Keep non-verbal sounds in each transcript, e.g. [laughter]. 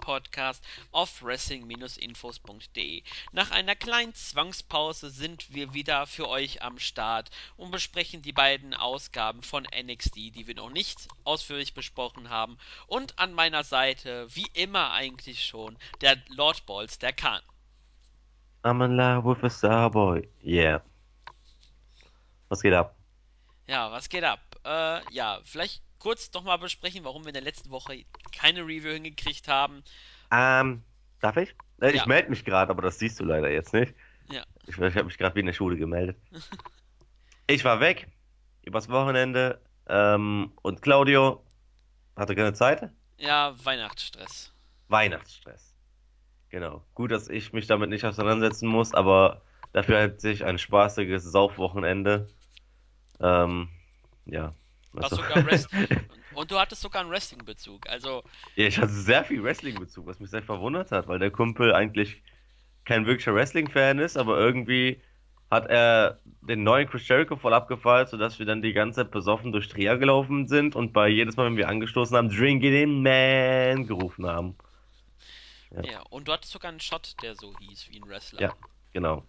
Podcast auf wrestling-infos.de. Nach einer kleinen Zwangspause sind wir wieder für euch am Start und besprechen die beiden Ausgaben von NXT, die wir noch nicht ausführlich besprochen haben. Und an meiner Seite, wie immer eigentlich schon, der Lord Balls, der Khan. I'm in love with a Starboy. Yeah. Was geht ab? Ja, was geht ab? Äh, ja, vielleicht kurz nochmal besprechen, warum wir in der letzten Woche keine Review hingekriegt haben. Ähm, darf ich? Äh, Ja. Ich melde mich gerade, aber das siehst du leider jetzt nicht. Ja. Ich, ich habe mich gerade wie in der Schule gemeldet. [laughs] ich war weg übers Wochenende ähm, und Claudio hatte keine Zeit. Ja, Weihnachtsstress. Weihnachtsstress. Genau. Gut, dass ich mich damit nicht auseinandersetzen muss, aber dafür hat sich ein spaßiges Saufwochenende. Ähm, ja. Was Also- sogar [laughs] Und du hattest sogar einen Wrestling-Bezug. Also, Ja, ich hatte sehr viel Wrestling-Bezug, was mich sehr verwundert hat, weil der Kumpel eigentlich kein wirklicher Wrestling-Fan ist, aber irgendwie hat er den neuen Chris Jericho voll abgefeiert, sodass wir dann die ganze Zeit besoffen durch Trier gelaufen sind und bei jedes Mal, wenn wir angestoßen haben, Drink it in Man gerufen haben. ja. Ja. Und du hattest sogar einen Shot, der so hieß wie ein Wrestler. Ja. Genau.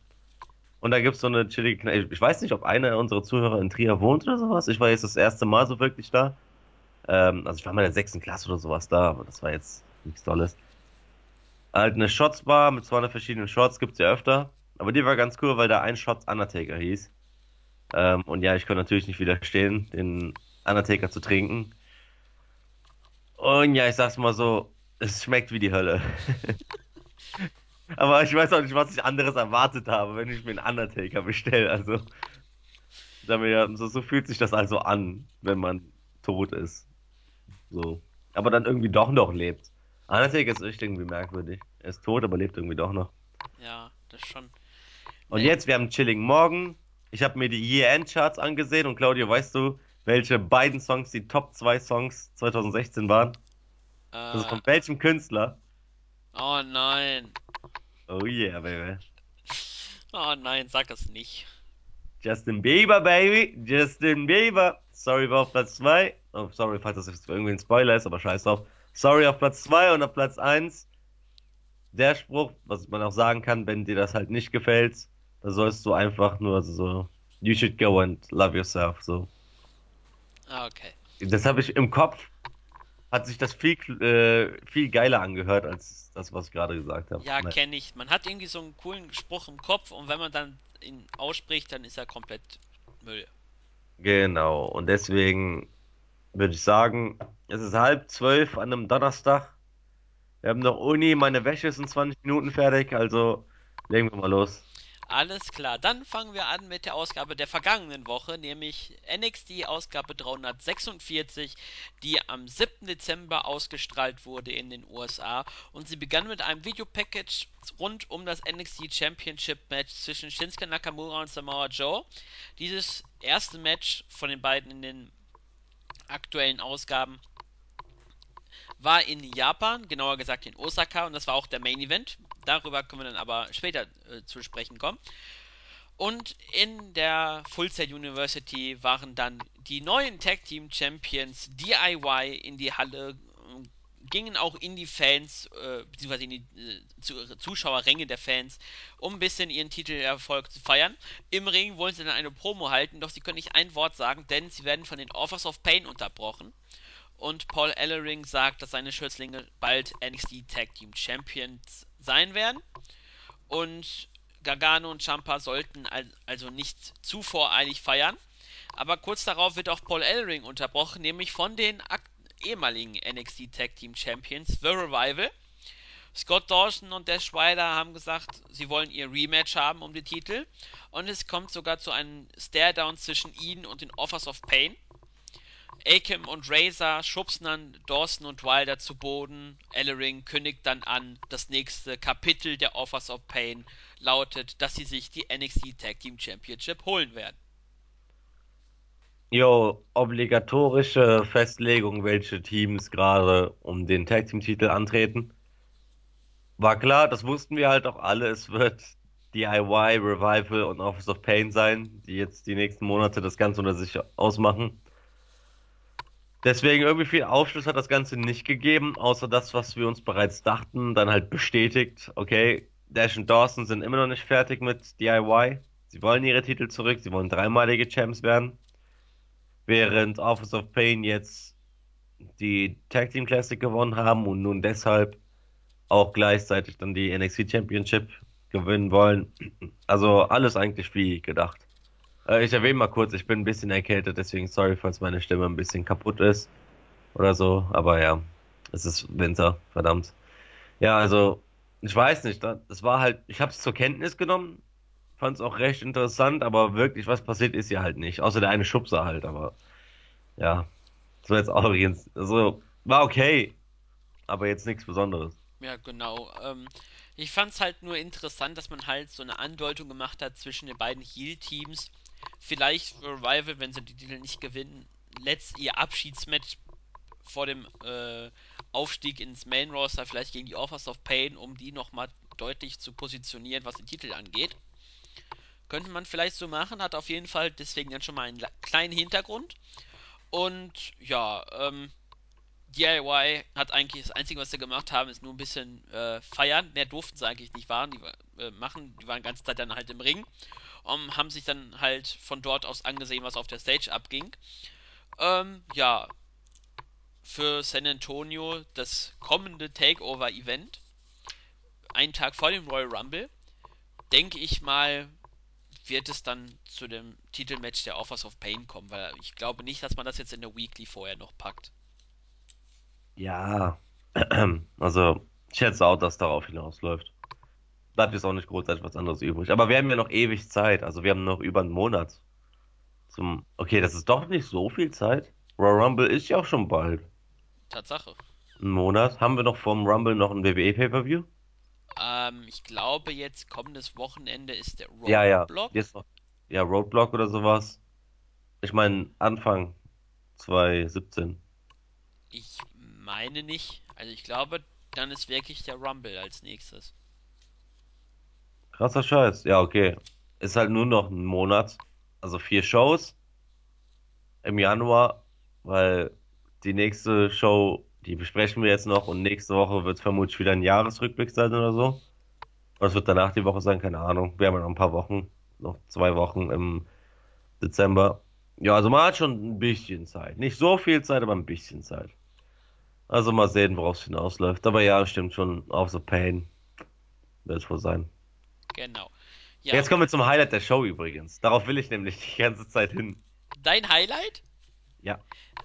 Und da gibt's so eine chillige Kneipe. Ich weiß nicht, ob einer unserer Zuhörer in Trier wohnt oder sowas. Ich war jetzt das erste Mal so wirklich da. Ähm, also ich war mal in der sechsten Klasse oder sowas da, aber das war jetzt nichts Tolles. Halt eine Shots-Bar mit 200 verschiedenen Shots gibt's ja öfter. Aber die war ganz cool, weil da ein Shot Undertaker hieß. Ähm, und ja, ich konnte natürlich nicht widerstehen, den Undertaker zu trinken. Und ja, ich sag's mal so, es schmeckt wie die Hölle. [laughs] Aber ich weiß auch nicht, was ich anderes erwartet habe, wenn ich mir einen Undertaker bestelle. Also, so, so fühlt sich das also an, wenn man tot ist. So. Aber dann irgendwie doch noch lebt. Undertaker ist echt irgendwie merkwürdig. Er ist tot, aber lebt irgendwie doch noch. Ja, das schon. Und Nee. jetzt, wir haben einen chilligen Morgen. Ich habe mir die Year-End-Charts angesehen und Claudio, weißt du, welche beiden Songs die Top 2 Songs 2016 waren? Also von Äh, welchem Künstler? oh nein. Oh yeah, baby. Oh nein, sag es nicht. Justin Bieber, baby. Justin Bieber. Sorry war auf Platz 2. Oh, sorry, falls das jetzt irgendwie ein Spoiler ist, aber scheiß drauf. Sorry auf Platz 2 und auf Platz 1. Der Spruch, was man auch sagen kann, wenn dir das halt nicht gefällt, da sollst du einfach nur so, you should go and love yourself, so. Ah, okay. Das habe ich im Kopf, hat sich das viel, äh, viel geiler angehört, als das, was ich gerade gesagt habe. Ja, kenne ich. Man hat irgendwie so einen coolen Spruch im Kopf und wenn man dann ihn ausspricht, dann ist er komplett Müll. Genau, und deswegen würde ich sagen, es ist halb zwölf an einem Donnerstag. Wir haben noch Uni, meine Wäsche ist in 20 Minuten fertig, also legen wir mal los. Alles klar, dann fangen wir an mit der Ausgabe der vergangenen Woche, nämlich NXT Ausgabe 346, die am 7. Dezember ausgestrahlt wurde in den USA und sie begann mit einem Videopackage rund um das NXT Championship Match zwischen Shinsuke Nakamura und Samoa Joe. Dieses erste Match von den beiden in den aktuellen Ausgaben war in Japan, genauer gesagt in Osaka, und das war auch der Main Event. Darüber können wir dann aber später äh, zu sprechen kommen. Und in der Full Sail University waren dann die neuen Tag Team Champions DIY in die Halle, äh, gingen auch in die Fans, äh, beziehungsweise in die äh, zu, Zuschauerränge der Fans, um ein bisschen ihren Titelerfolg zu feiern. Im Ring wollen sie dann eine Promo halten, doch sie können nicht ein Wort sagen, denn sie werden von den Offers of Pain unterbrochen. Und Paul Ellering sagt, dass seine Schützlinge bald NXT Tag Team Champions sein werden. Und Gargano und Champa sollten al also nicht zu voreilig feiern. Aber kurz darauf wird auch Paul Ellering unterbrochen, nämlich von den ehemaligen NXT Tag Team Champions The Revival. Scott Dawson und Dash Ryder haben gesagt, sie wollen ihr Rematch haben um die Titel. Und es kommt sogar zu einem Stare-Down zwischen ihnen und den Offers of Pain. Akam und Razor schubsen dann Dawson und Wilder zu Boden. Ellering kündigt dann an, das nächste Kapitel der Offers of Pain lautet, dass sie sich die NXT Tag Team Championship holen werden. Jo, obligatorische Festlegung, welche Teams gerade um den Tag Team Titel antreten. War klar, das wussten wir halt auch alle, es wird DIY, Revival und Office of Pain sein, die jetzt die nächsten Monate das Ganze unter sich ausmachen. Deswegen irgendwie viel Aufschluss hat das Ganze nicht gegeben, außer das, was wir uns bereits dachten, dann halt bestätigt. Okay, Dash und Dawson sind immer noch nicht fertig mit DIY. Sie wollen ihre Titel zurück, sie wollen dreimalige Champs werden. Während Office of Pain jetzt die Tag Team Classic gewonnen haben und nun deshalb auch gleichzeitig dann die NXT Championship gewinnen wollen. Also alles eigentlich wie gedacht. Äh, ich erwähne mal kurz, ich bin ein bisschen erkältet, deswegen sorry, falls meine Stimme ein bisschen kaputt ist oder so. Aber ja, es ist Winter, verdammt. Ja, also ich weiß nicht, das war halt, ich habe es zur Kenntnis genommen, fand es auch recht interessant, aber wirklich was passiert ist ja halt nicht. Außer der eine Schubser halt, aber ja, so jetzt auch übrigens, also war okay, aber jetzt nichts Besonderes. Ja, genau. Ähm, ich fand es halt nur interessant, dass man halt so eine Andeutung gemacht hat zwischen den beiden Heal-Teams. Vielleicht Revival, wenn sie die Titel nicht gewinnen, letzt ihr Abschiedsmatch vor dem äh, Aufstieg ins Main Roster, vielleicht gegen die Authors of Pain, um die nochmal deutlich zu positionieren, was den Titel angeht. Könnte man vielleicht so machen, hat auf jeden Fall deswegen dann schon mal einen kleinen Hintergrund. Und ja, ähm, DIY hat eigentlich das Einzige, was sie gemacht haben, ist nur ein bisschen äh, feiern. Mehr durften sie eigentlich nicht waren, die, äh, machen. Die waren die ganze Zeit dann halt im Ring. Um, haben sich dann halt von dort aus angesehen, was auf der Stage abging. Ähm, ja, für San Antonio das kommende Takeover-Event, einen Tag vor dem Royal Rumble, denke ich mal, wird es dann zu dem Titelmatch der Offers of Pain kommen, weil ich glaube nicht, dass man das jetzt in der Weekly vorher noch packt. Ja, [clears throat] also ich schätze auch, dass darauf hinausläuft. Bleibt jetzt auch nicht großartig was anderes übrig. Aber wir haben ja noch ewig Zeit. Also wir haben noch über einen Monat zum. Okay, das ist doch nicht so viel Zeit. Royal Rumble ist ja auch schon bald. Tatsache. Ein Monat. Haben wir noch vorm Rumble noch ein WWE Pay-Per-View? Ähm, ich glaube, jetzt kommendes Wochenende ist der Ja, ja. Roadblock. Jetzt noch. Ja, Roadblock oder sowas. Ich meine, Anfang 2017. Ich meine nicht. Also ich glaube, dann ist wirklich der Rumble als nächstes. Krasser Scheiß. Ja, okay. Ist halt nur noch ein Monat. Also vier Shows im Januar, weil die nächste Show, die besprechen wir jetzt noch und nächste Woche wird vermutlich wieder ein Jahresrückblick sein oder so. Was wird danach die Woche sein? Keine Ahnung. Wir haben ja noch ein paar Wochen, noch zwei Wochen im Dezember. Ja, also man hat schon ein bisschen Zeit. Nicht so viel Zeit, aber ein bisschen Zeit. Also mal sehen, worauf es hinausläuft. Aber ja, stimmt schon. Auf the Pain wird es wohl sein. Genau. Ja, Jetzt kommen wir zum Highlight der Show übrigens. Darauf will ich nämlich die ganze Zeit hin. dein Highlight? Ja.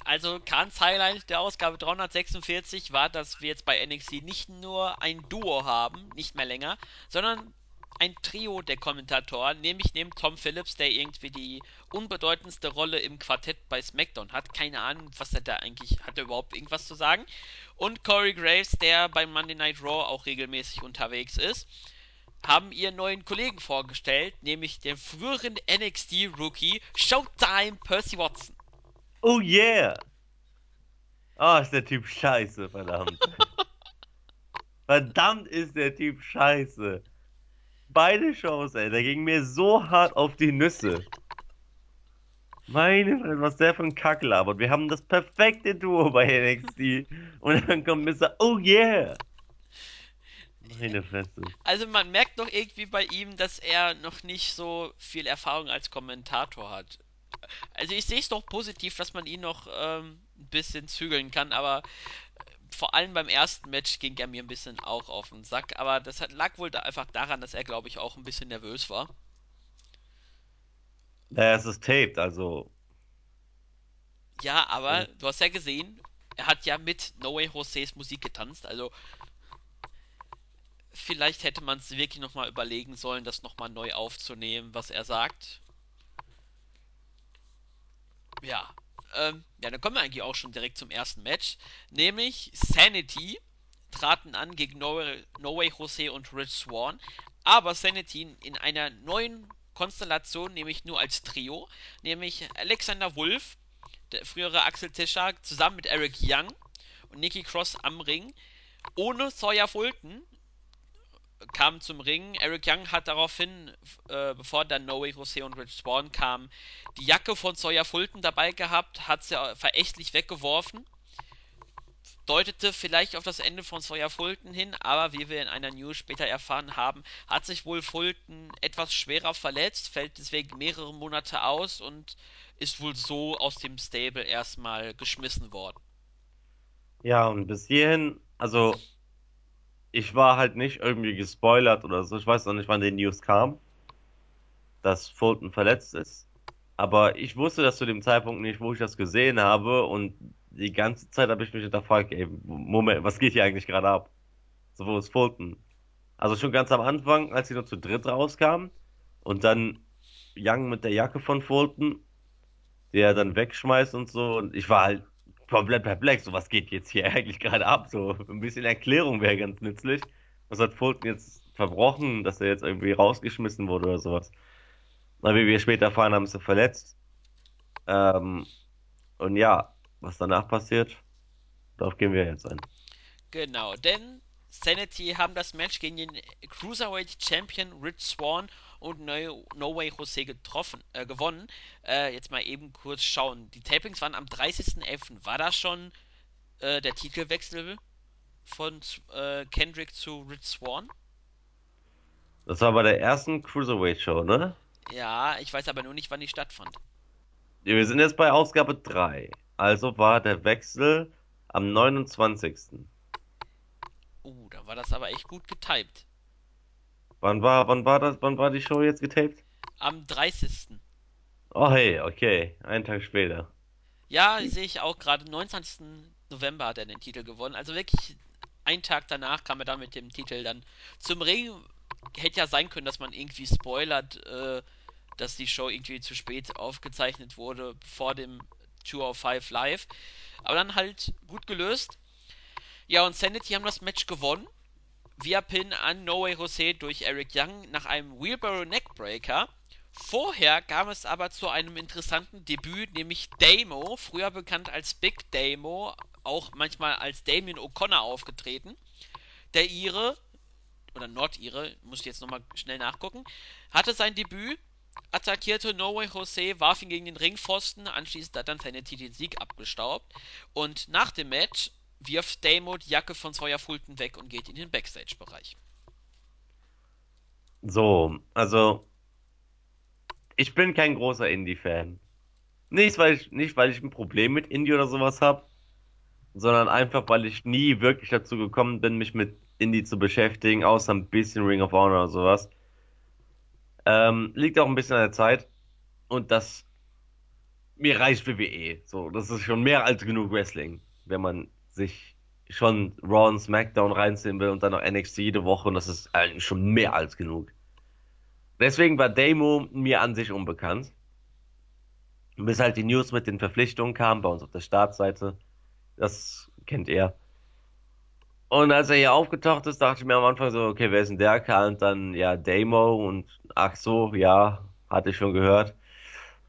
Also Kahns Highlight der Ausgabe 346 war, dass wir jetzt bei NXT nicht nur ein Duo haben, nicht mehr länger, sondern ein Trio der Kommentatoren, nämlich neben Tom Phillips, der irgendwie die unbedeutendste Rolle im Quartett bei SmackDown hat. Keine Ahnung, was er da eigentlich hat, er überhaupt irgendwas zu sagen. Und Corey Graves, der beim Monday Night Raw auch regelmäßig unterwegs ist, haben ihren neuen Kollegen vorgestellt, nämlich den früheren NXT-Rookie Showtime Percy Watson. Oh yeah! Ah, ist der Typ scheiße, verdammt. [laughs] Verdammt ist der Typ scheiße. Beide Shows, ey, der ging mir so hart auf die Nüsse. Meine Fresse, was der für ein Kack labert. Wir haben das perfekte Duo bei NXT. Und dann kommt Mr. Oh yeah! Meine Fresse. Also man merkt doch irgendwie bei ihm, dass er noch nicht so viel Erfahrung als Kommentator hat. Also ich sehe es doch positiv, dass man ihn noch ähm, ein bisschen zügeln kann, aber vor allem beim ersten Match ging er mir ein bisschen auch auf den Sack. Aber das hat, lag wohl da einfach daran, dass er, glaube ich, auch ein bisschen nervös war. Naja, es ist taped, also. Ja, aber du hast ja gesehen, er hat ja mit No Way Joses Musik getanzt. Also vielleicht hätte man es wirklich nochmal überlegen sollen, das nochmal neu aufzunehmen, was er sagt. Ja. Ähm, ja, dann kommen wir eigentlich auch schon direkt zum ersten Match. Nämlich Sanity traten an gegen No, no Way Jose und Rich Swan. Aber Sanity in einer neuen Konstellation, nämlich nur als Trio. Nämlich Alexander Wolf, der frühere Axel Tischer, zusammen mit Eric Young und Nikki Cross am Ring. Ohne Sawyer Fulton, kamen zum Ring. Eric Young hat daraufhin, äh, bevor dann No Way Jose und Rich Swan kamen, die Jacke von Sawyer Fulton dabei gehabt, hat sie verächtlich weggeworfen. Deutete vielleicht auf das Ende von Sawyer Fulton hin, aber wie wir in einer News später erfahren haben, hat sich wohl Fulton etwas schwerer verletzt, fällt deswegen mehrere Monate aus und ist wohl so aus dem Stable erstmal geschmissen worden. Ja, und bis hierhin, also ich war halt nicht irgendwie gespoilert oder so. Ich weiß noch nicht, wann die News kam, dass Fulton verletzt ist. Aber ich wusste das zu dem Zeitpunkt nicht, wo ich das gesehen habe. Und die ganze Zeit habe ich mich hinterfragt, ey, Moment, was geht hier eigentlich gerade ab? So, wo ist Fulton? Also schon ganz am Anfang, als sie nur zu dritt rauskamen und dann Young mit der Jacke von Fulton, der dann wegschmeißt und so. Und ich war halt komplett perplex. So, was geht jetzt hier [laughs] eigentlich gerade ab? So, ein bisschen Erklärung wäre ganz nützlich. Was hat Fulton jetzt verbrochen, dass er jetzt irgendwie rausgeschmissen wurde oder sowas? Na, wie wir später erfahren haben, ist er verletzt. Ähm, und ja, was danach passiert, darauf gehen wir jetzt ein. Genau, denn Sanity haben das Match gegen den Cruiserweight Champion Rich Swan und No, no Way Jose getroffen, äh, gewonnen. Äh, jetzt mal eben kurz schauen. Die Tapings waren am 30.11. War das schon äh, der Titelwechsel von äh, Kendrick zu Rich Swan? Das war bei der ersten Cruiserweight Show, ne? Ja, ich weiß aber nur nicht, wann die stattfand. Wir sind jetzt bei Ausgabe 3. Also war der Wechsel am 29. Uh, da war das aber echt gut getimt. Wann war, wann war das, wann war die Show jetzt getaped? Am 30. Oh hey, okay, einen Tag später. Ja, sehe ich auch gerade. 29. November hat er den Titel gewonnen. Also wirklich einen Tag danach kam er dann mit dem Titel dann zum Ring. Hätte ja sein können, dass man irgendwie spoilert, äh, dass die Show irgendwie zu spät aufgezeichnet wurde vor dem 205 Live. Aber dann halt gut gelöst. Ja, und Sanity haben das Match gewonnen. Via Pin an No Way Jose durch Eric Young nach einem Wheelbarrow Neckbreaker. Vorher kam es aber zu einem interessanten Debüt, nämlich Damo, früher bekannt als Big Damo, auch manchmal als Damien O'Connor aufgetreten. Der Ire, oder Nordire, muss ich jetzt nochmal schnell nachgucken, hatte sein Debüt, attackierte No Way Jose, warf ihn gegen den Ringpfosten, anschließend hat dann seine Sieg abgestaubt. Und nach dem Match wirft Damo die Jacke von Sawyer Fulton weg und geht in den Backstage-Bereich. So, also ich bin kein großer Indie-Fan. Nicht, weil ich, nicht, weil ich ein Problem mit Indie oder sowas habe, sondern einfach, weil ich nie wirklich dazu gekommen bin, mich mit Indie zu beschäftigen, außer ein bisschen Ring of Honor oder sowas. Ähm, liegt auch ein bisschen an der Zeit. Und das mir reicht WWE. So, das ist schon mehr als genug Wrestling, wenn man sich schon Raw und SmackDown reinziehen will und dann noch NXT jede Woche und das ist eigentlich schon mehr als genug. Deswegen war Damo mir an sich unbekannt. Bis halt die News mit den Verpflichtungen kamen bei uns auf der Startseite. Das kennt er. Und als er hier aufgetaucht ist, dachte ich mir am Anfang so, okay, wer ist denn der Kerl? Und dann, ja, Damo und ach so, ja, hatte ich schon gehört.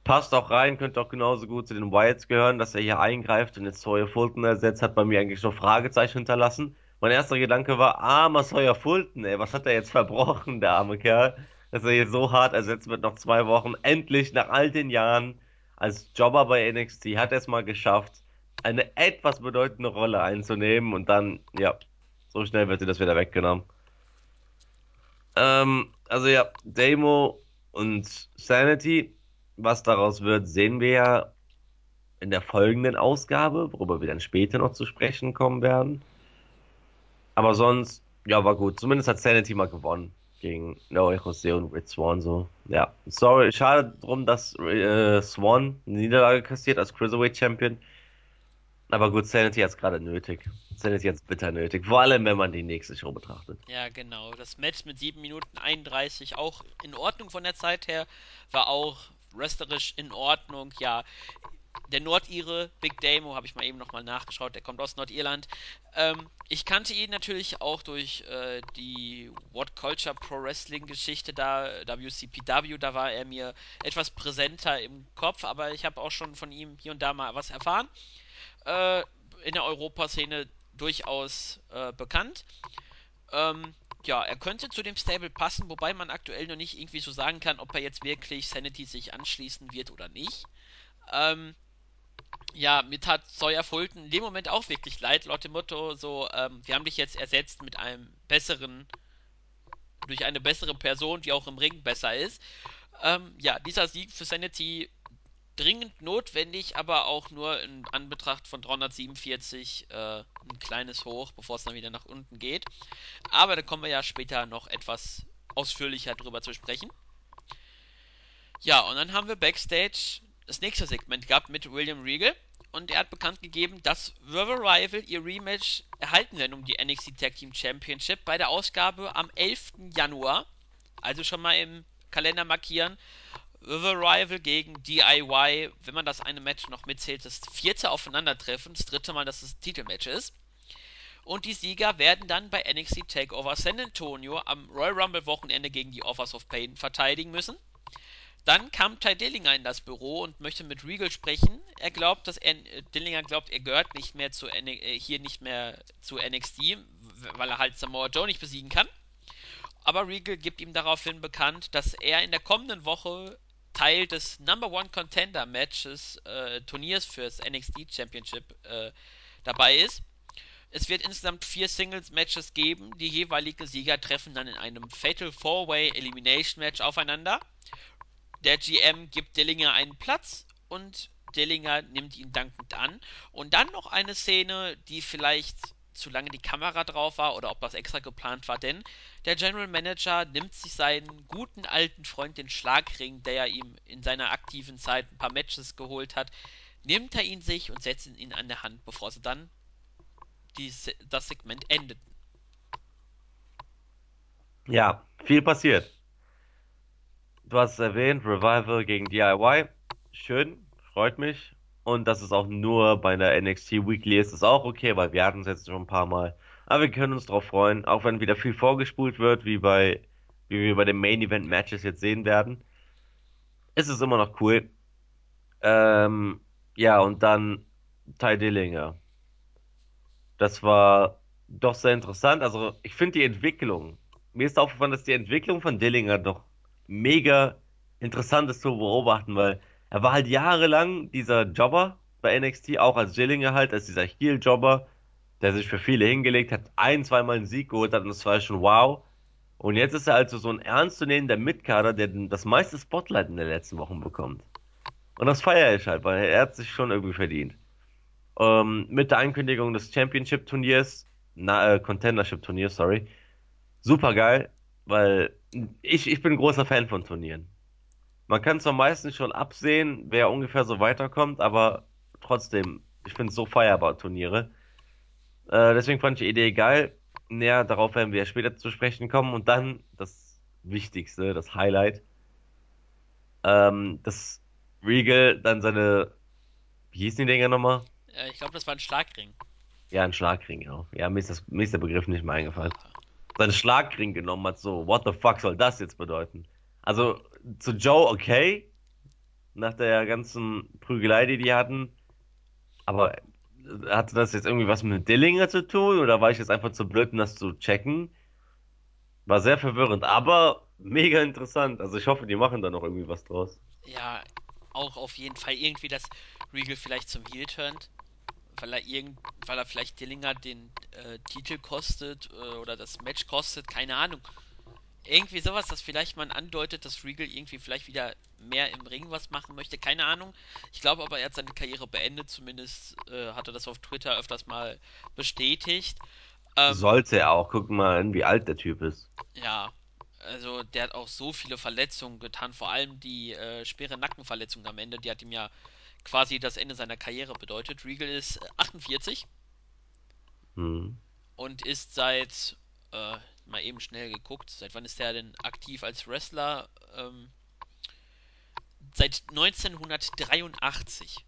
Passt auch rein, könnte auch genauso gut zu den Wyatts gehören, dass er hier eingreift und jetzt Sawyer Fulton ersetzt, hat bei mir eigentlich noch Fragezeichen hinterlassen. Mein erster Gedanke war, armer Sawyer Fulton, ey, was hat er jetzt [laughs] verbrochen, der arme Kerl, dass er jetzt so hart ersetzt wird nach zwei Wochen. Endlich, nach all den Jahren, als Jobber bei NXT, hat er es mal geschafft, eine etwas bedeutende Rolle einzunehmen und dann, ja, so schnell wird sie das wieder weggenommen. Ähm, also ja, Damo und Sanity, was daraus wird, sehen wir ja in der folgenden Ausgabe, worüber wir dann später noch zu sprechen kommen werden. Aber sonst, ja, war gut. Zumindest hat Sanity mal gewonnen gegen Noé Jose und Rich Swan so. Ja, sorry, schade drum, dass äh, Swan eine Niederlage kassiert als Cruiserweight Champion. Aber gut, Sanity hat es gerade nötig. Sanity hat es bitter nötig. Vor allem, wenn man die nächste Show betrachtet. Ja, genau. Das Match mit 7 Minuten 31, auch in Ordnung von der Zeit her, war auch wrestlerisch in Ordnung. Ja, der Nordire, Big Damo, habe ich mal eben nochmal nachgeschaut, der kommt aus Nordirland. Ähm, ich kannte ihn natürlich auch durch äh, die What Culture Pro Wrestling Geschichte da, WCPW, da war er mir etwas präsenter im Kopf, aber ich habe auch schon von ihm hier und da mal was erfahren. Äh, in der Europaszene durchaus äh, bekannt. Ähm, ja, er könnte zu dem Stable passen, wobei man aktuell noch nicht irgendwie so sagen kann, ob er jetzt wirklich Sanity sich anschließen wird oder nicht. Ähm, ja, mir tat Sawyer Fulton in dem Moment auch wirklich leid, laut dem Motto, so, ähm, wir haben dich jetzt ersetzt mit einem besseren, durch eine bessere Person, die auch im Ring besser ist. Ähm, ja, dieser Sieg für Sanity dringend notwendig, aber auch nur in Anbetracht von 347 äh, ein kleines Hoch, bevor es dann wieder nach unten geht. Aber da kommen wir ja später noch etwas ausführlicher drüber zu sprechen. Ja, und dann haben wir Backstage das nächste Segment gehabt mit William Regal. Und er hat bekannt gegeben, dass River Rival ihr Rematch erhalten werden um die NXT Tag Team Championship bei der Ausgabe am 11. Januar. Also schon mal im Kalender markieren. River Rival gegen DIY, wenn man das eine Match noch mitzählt, das vierte Aufeinandertreffen, das dritte Mal, dass es ein Titelmatch ist. Und die Sieger werden dann bei NXT Takeover San Antonio am Royal Rumble Wochenende gegen die Offers of Pain verteidigen müssen. Dann kam Ty Dillinger in das Büro und möchte mit Regal sprechen. Er glaubt, dass er, Dillinger glaubt, er gehört nicht mehr zu äh, hier nicht mehr zu NXT, weil er halt Samoa Joe nicht besiegen kann. Aber Regal gibt ihm daraufhin bekannt, dass er in der kommenden Woche Teil des Number One Contender Matches äh, Turniers fürs NXT Championship äh, dabei ist. Es wird insgesamt vier Singles-Matches geben. Die jeweiligen Sieger treffen dann in einem Fatal Four-Way Elimination Match aufeinander. Der GM gibt Dillinger einen Platz und Dillinger nimmt ihn dankend an. Und dann noch eine Szene, die vielleicht zu lange die Kamera drauf war oder ob das extra geplant war, denn der General Manager nimmt sich seinen guten alten Freund, den Schlagring, der ihm in seiner aktiven Zeit ein paar Matches geholt hat, nimmt er ihn sich und setzt ihn an der Hand, bevor sie dann die, das Segment endeten. Ja, viel passiert. Du hast es erwähnt, Revival gegen DIY. Schön, freut mich. Und dass es auch nur bei der NXT Weekly ist, ist auch okay, weil wir hatten es jetzt schon ein paar Mal. Aber wir können uns darauf freuen, auch wenn wieder viel vorgespult wird, wie bei, wie wir bei den Main Event Matches jetzt sehen werden. Ist es immer noch cool. Ähm, ja, und dann Ty Dillinger. Das war doch sehr interessant. Also, ich finde die Entwicklung. Mir ist aufgefallen, dass die Entwicklung von Dillinger doch mega interessant ist zu beobachten, weil er war halt jahrelang dieser Jobber bei NXT, auch als Dillinger halt, als dieser Heel-Jobber, der sich für viele hingelegt hat, ein, zweimal einen Sieg geholt hat und das war schon wow. Und jetzt ist er also so ein ernstzunehmender Mitkader, der das meiste Spotlight in den letzten Wochen bekommt. Und das feiere ich halt, weil er hat sich schon irgendwie verdient. Ähm, mit der Ankündigung des Championship-Turniers, äh, Contendership-Turniers, sorry. Super geil, weil ich, ich bin großer Fan von Turnieren. Man kann zwar meistens schon absehen, wer ungefähr so weiterkommt, aber trotzdem, ich finde es so feierbar, Turniere. Äh, deswegen fand ich die Idee geil. Näher darauf werden wir später zu sprechen kommen. Und dann das Wichtigste, das Highlight, ähm, dass Regal dann seine, wie hießen die Dinger nochmal? Äh, ich glaube, das war ein Schlagring. Ja, ein Schlagring, ja. Ja, mir ist, das, mir ist der Begriff nicht mehr eingefallen. Seinen Schlagring genommen hat, so, what the fuck soll das jetzt bedeuten? Also, zu Joe okay, nach der ganzen Prügelei, die die hatten. Aber hatte das jetzt irgendwie was mit Dillinger zu tun oder war ich jetzt einfach zu blöd, um das zu checken? War sehr verwirrend, aber mega interessant. Also ich hoffe, die machen da noch irgendwie was draus. Ja, auch auf jeden Fall irgendwie, dass Regal vielleicht zum Heel turnt, weil er irgend, weil er vielleicht Dillinger den äh, Titel kostet äh, oder das Match kostet, keine Ahnung. Irgendwie sowas, das vielleicht mal andeutet, dass Regal irgendwie vielleicht wieder mehr im Ring was machen möchte. Keine Ahnung. Ich glaube aber, er hat seine Karriere beendet. Zumindest äh, hat er das auf Twitter öfters mal bestätigt. Ähm, Sollte er auch. Guck mal an, wie alt der Typ ist. Ja. Also, der hat auch so viele Verletzungen getan. Vor allem die äh, schwere Nackenverletzung am Ende. Die hat ihm ja quasi das Ende seiner Karriere bedeutet. Regal ist 48. Hm. Und ist seit äh, mal eben schnell geguckt. Seit wann ist der denn aktiv als Wrestler? Ähm, seit 1983.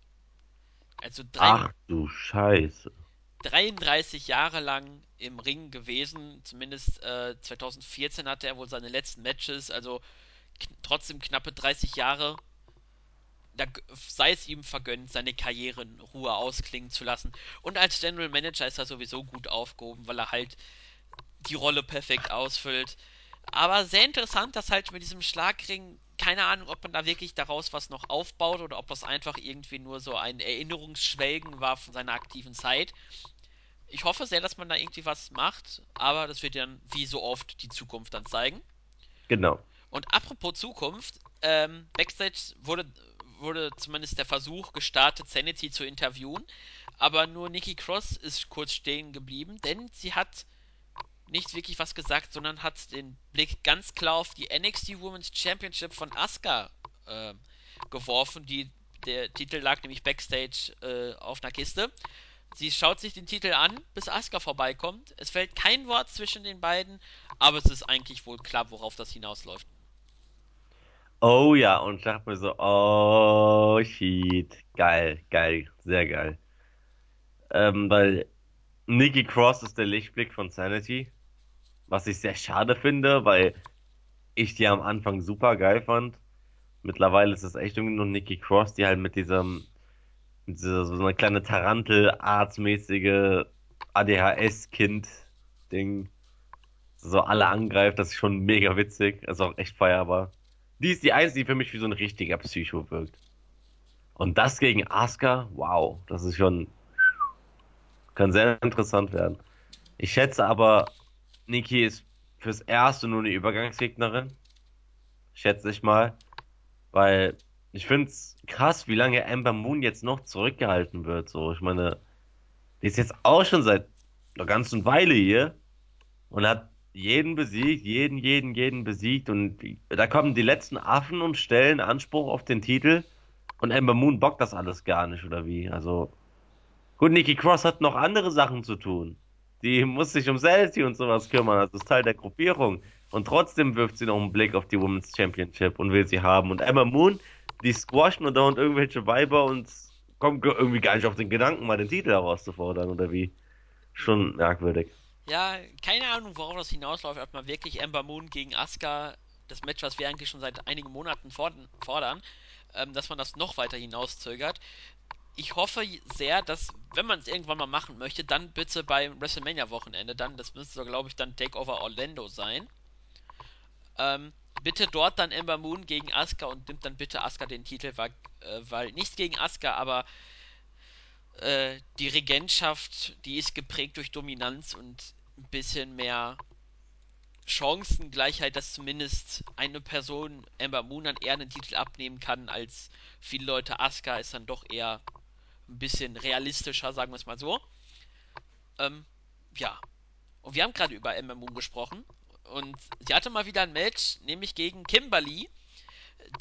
Also drei, Ach du Scheiße. 33 Jahre lang im Ring gewesen. Zumindest äh, 2014 hatte er wohl seine letzten Matches. Also trotzdem knappe 30 Jahre. Da sei es ihm vergönnt, seine Karriere in Ruhe ausklingen zu lassen. Und als General Manager ist er sowieso gut aufgehoben, weil er halt die Rolle perfekt ausfüllt. Aber sehr interessant, dass halt mit diesem Schlagring, keine Ahnung, ob man da wirklich daraus was noch aufbaut oder ob das einfach irgendwie nur so ein Erinnerungsschwelgen war von seiner aktiven Zeit. Ich hoffe sehr, dass man da irgendwie was macht, aber das wird dann wie so oft die Zukunft dann zeigen. Genau. Und apropos Zukunft, ähm, Backstage wurde, wurde zumindest der Versuch gestartet, Sanity zu interviewen, aber nur Nikki Cross ist kurz stehen geblieben, denn sie hat nicht wirklich was gesagt, sondern hat den Blick ganz klar auf die NXT Women's Championship von Asuka äh, geworfen. Die, der Titel lag nämlich backstage äh, auf einer Kiste. Sie schaut sich den Titel an, bis Asuka vorbeikommt. Es fällt kein Wort zwischen den beiden, aber es ist eigentlich wohl klar, worauf das hinausläuft. Oh ja, und ich dachte mir so, oh shit, geil, geil, sehr geil. Ähm, weil Nikki Cross ist der Lichtblick von Sanity, was ich sehr schade finde, weil ich die am Anfang super geil fand. Mittlerweile ist es echt irgendwie nur Nikki Cross, die halt mit diesem, mit dieser, so eine kleine Tarantel-artsmäßige ADHS-Kind-Ding so alle angreift, das ist schon mega witzig, ist auch echt feierbar. Die ist die einzige, die für mich wie so ein richtiger Psycho wirkt. Und das gegen Asuka, wow, das ist schon, kann sehr interessant werden. Ich schätze aber, Nikki ist fürs Erste nur eine Übergangsgegnerin. Schätze ich mal. Weil ich finde es krass, wie lange Ember Moon jetzt noch zurückgehalten wird. So, ich meine, die ist jetzt auch schon seit einer ganzen Weile hier und hat jeden besiegt, jeden, jeden, jeden besiegt. Und da kommen die letzten Affen und stellen Anspruch auf den Titel. Und Ember Moon bockt das alles gar nicht, oder wie? Also, gut, Nikki Cross hat noch andere Sachen zu tun. Die muss sich um Celtic und sowas kümmern. Das ist Teil der Gruppierung. Und trotzdem wirft sie noch einen Blick auf die Women's Championship und will sie haben. Und Emma Moon, die squashen und dauernd irgendwelche Weiber und kommt irgendwie gar nicht auf den Gedanken, mal den Titel herauszufordern, oder wie? Schon merkwürdig. Ja, keine Ahnung, worauf das hinausläuft, ob man wirklich Ember Moon gegen Asuka, das Match, was wir eigentlich schon seit einigen Monaten fordern, ähm, dass man das noch weiter hinauszögert. Ich hoffe sehr, dass, wenn man es irgendwann mal machen möchte, dann bitte beim WrestleMania-Wochenende, dann, das müsste so, glaube ich, dann Takeover Orlando sein. Ähm, bitte dort dann Ember Moon gegen Asuka und nimmt dann bitte Asuka den Titel, weil, äh, weil nichts gegen Asuka, aber äh, die Regentschaft, die ist geprägt durch Dominanz und ein bisschen mehr Chancengleichheit, dass zumindest eine Person Ember Moon dann eher einen Titel abnehmen kann, als viele Leute Asuka ist dann doch eher ein bisschen realistischer, sagen wir es mal so. Ähm, ja. Und wir haben gerade über Moon gesprochen. Und sie hatte mal wieder ein Match, nämlich gegen Kimberly,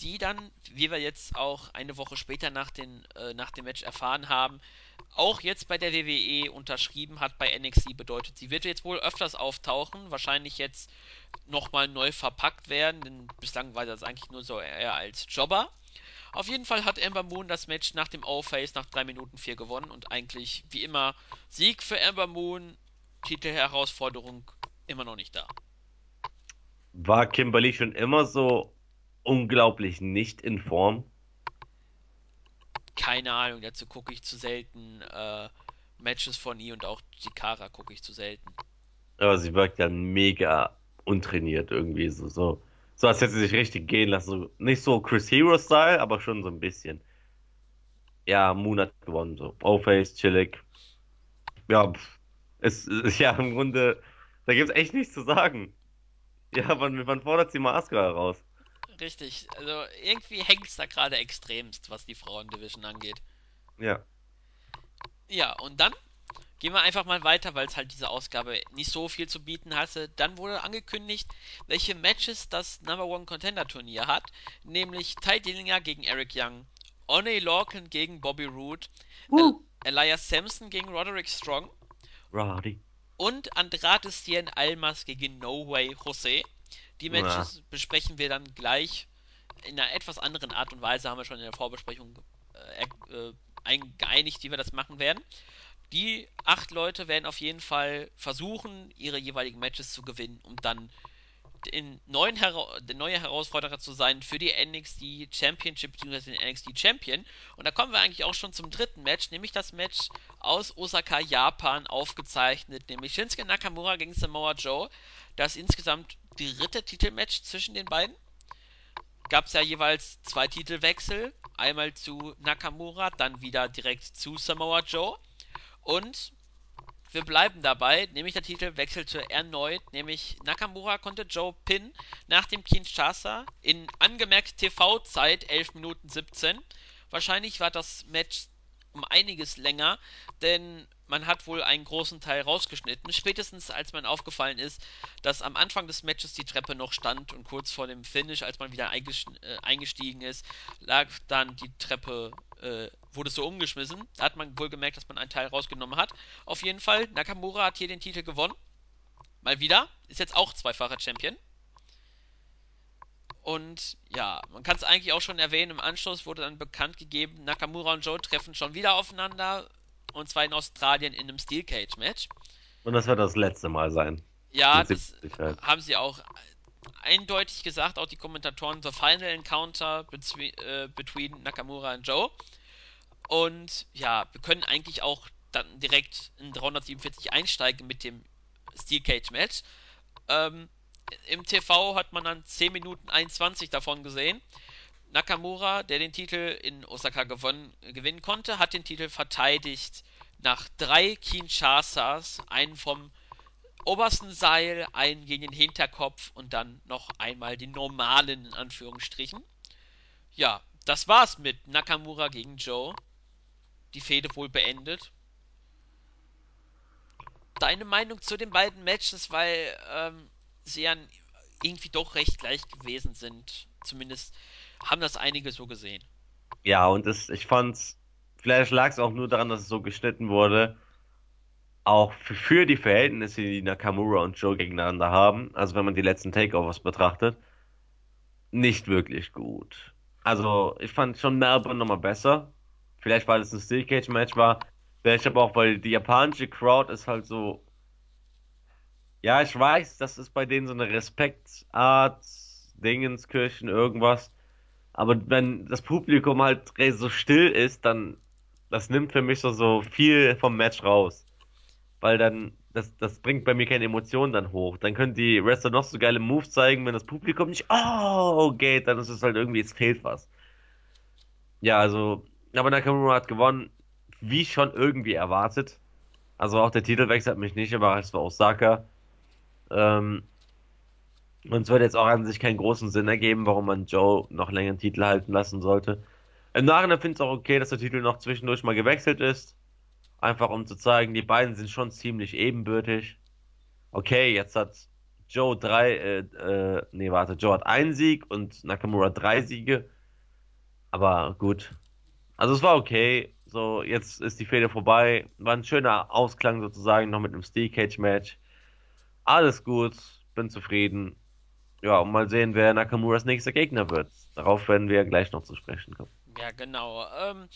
die dann, wie wir jetzt auch eine Woche später nach, den, äh, nach dem Match erfahren haben, auch jetzt bei der WWE unterschrieben hat bei NXT. Bedeutet, sie wird jetzt wohl öfters auftauchen, wahrscheinlich jetzt nochmal neu verpackt werden, denn bislang war das eigentlich nur so eher als Jobber. Auf jeden Fall hat Ember Moon das Match nach dem O-Face nach 3 Minuten 4 gewonnen und eigentlich, wie immer, Sieg für Ember Moon, Titelherausforderung immer noch nicht da. War Kimberly schon immer so unglaublich nicht in Form? Keine Ahnung, dazu gucke ich zu selten äh, Matches von ihr und auch Chikara gucke ich zu selten. Aber sie wirkt ja mega untrainiert irgendwie. So, so, so als hätte sie sich richtig gehen lassen. So, nicht so Chris Hero-Style, aber schon so ein bisschen. Ja, Moon hat gewonnen. So. O-Face, chillig. Ja, es ist [laughs] ja im Grunde, da gibt's echt nichts zu sagen. Ja, wann, wann fordert sie mal Asuka heraus? Richtig, also irgendwie hängt es da gerade extremst, was die Frauendivision angeht. Ja. Ja, und dann gehen wir einfach mal weiter, weil es halt diese Ausgabe nicht so viel zu bieten hatte. Dann wurde angekündigt, welche Matches das Number One Contender Turnier hat, nämlich Ty Dillinger gegen Eric Young, Oney Lorcan gegen Bobby Roode, El Uh. Elias Sampson gegen Roderick Strong Roddy. und Andrade Cien Almas gegen No Way Jose. Die Ja. Matches besprechen wir dann gleich in einer etwas anderen Art und Weise, haben wir schon in der Vorbesprechung äh, äh, ein, geeinigt, wie wir das machen werden. Die acht Leute werden auf jeden Fall versuchen, ihre jeweiligen Matches zu gewinnen, um dann den neuen Hera der neue Herausforderer zu sein für die NXT Championship bzw. den NXT Champion. Und da kommen wir eigentlich auch schon zum dritten Match, nämlich das Match aus Osaka, Japan, aufgezeichnet, nämlich Shinsuke Nakamura gegen Samoa Joe. Das insgesamt dritte Titelmatch zwischen den beiden. Gab es ja jeweils zwei Titelwechsel. Einmal zu Nakamura, dann wieder direkt zu Samoa Joe. Und wir bleiben dabei, nämlich der Titel wechselte erneut, nämlich Nakamura konnte Joe Pin nach dem Kinshasa in angemerkt TV-Zeit 11 Minuten 17. Wahrscheinlich war das Match um einiges länger, denn man hat wohl einen großen Teil rausgeschnitten. Spätestens als man aufgefallen ist, dass am Anfang des Matches die Treppe noch stand und kurz vor dem Finish, als man wieder äh, eingestiegen ist, lag dann die Treppe äh, wurde so umgeschmissen. Da hat man wohl gemerkt, dass man einen Teil rausgenommen hat. Auf jeden Fall, Nakamura hat hier den Titel gewonnen. Mal wieder. Ist jetzt auch zweifacher Champion. Und ja, man kann es eigentlich auch schon erwähnen, im Anschluss wurde dann bekannt gegeben, Nakamura und Joe treffen schon wieder aufeinander. Und zwar in Australien in einem Steel Cage Match. Und das wird das letzte Mal sein. Ja, das haben sie auch eindeutig gesagt, auch die Kommentatoren, The Final Encounter between, äh, between Nakamura und Joe. Und ja, wir können eigentlich auch dann direkt in 347 einsteigen mit dem Steel Cage Match. Ähm, Im TV hat man dann 10 Minuten 21 davon gesehen. Nakamura, der den Titel in Osaka gewonnen, gewinnen konnte, hat den Titel verteidigt nach drei Kinshasas, einen vom obersten Seil, einen gegen den Hinterkopf und dann noch einmal den normalen in Anführungsstrichen. Ja, das war's mit Nakamura gegen Joe. Die Fehde wohl beendet. Deine Meinung zu den beiden Matches, weil ähm, sie ja irgendwie doch recht gleich gewesen sind. Zumindest haben das einige so gesehen. Ja, und das, ich fand's, vielleicht lag es auch nur daran, dass es so geschnitten wurde auch für die Verhältnisse, die Nakamura und Joe gegeneinander haben, also wenn man die letzten Takeovers betrachtet, nicht wirklich gut. Also ich fand schon Melbourne nochmal besser. Vielleicht weil es ein Steel Cage Match war. Vielleicht aber auch, weil die japanische Crowd ist halt so. Ja, ich weiß, das ist bei denen so eine Respektart, Dingenskirchen, irgendwas. Aber wenn das Publikum halt so still ist, dann das nimmt für mich so, so viel vom Match raus weil dann, das, das bringt bei mir keine Emotionen dann hoch. Dann können die Wrestler noch so geile Moves zeigen, wenn das Publikum nicht, oh, geht, dann ist es halt irgendwie, es fehlt was. Ja, also, aber Nakamura hat gewonnen, wie schon irgendwie erwartet. Also auch der Titelwechsel hat mich nicht überrascht, es war Osaka. Ähm, und es wird jetzt auch an sich keinen großen Sinn ergeben, warum man Joe noch länger einen Titel halten lassen sollte. Im Nachhinein finde ich es auch okay, dass der Titel noch zwischendurch mal gewechselt ist. Einfach um zu zeigen, die beiden sind schon ziemlich ebenbürtig. Okay, jetzt hat Joe drei, äh, äh, nee, warte, Joe hat einen Sieg und Nakamura drei Siege. Aber gut. Also es war okay. So, jetzt ist die Fehde vorbei. War ein schöner Ausklang sozusagen, noch mit einem Steel Cage Match. Alles gut, bin zufrieden. Ja, und mal sehen, wer Nakamuras nächster Gegner wird. Darauf werden wir gleich noch zu sprechen kommen. Ja, genau. Ähm,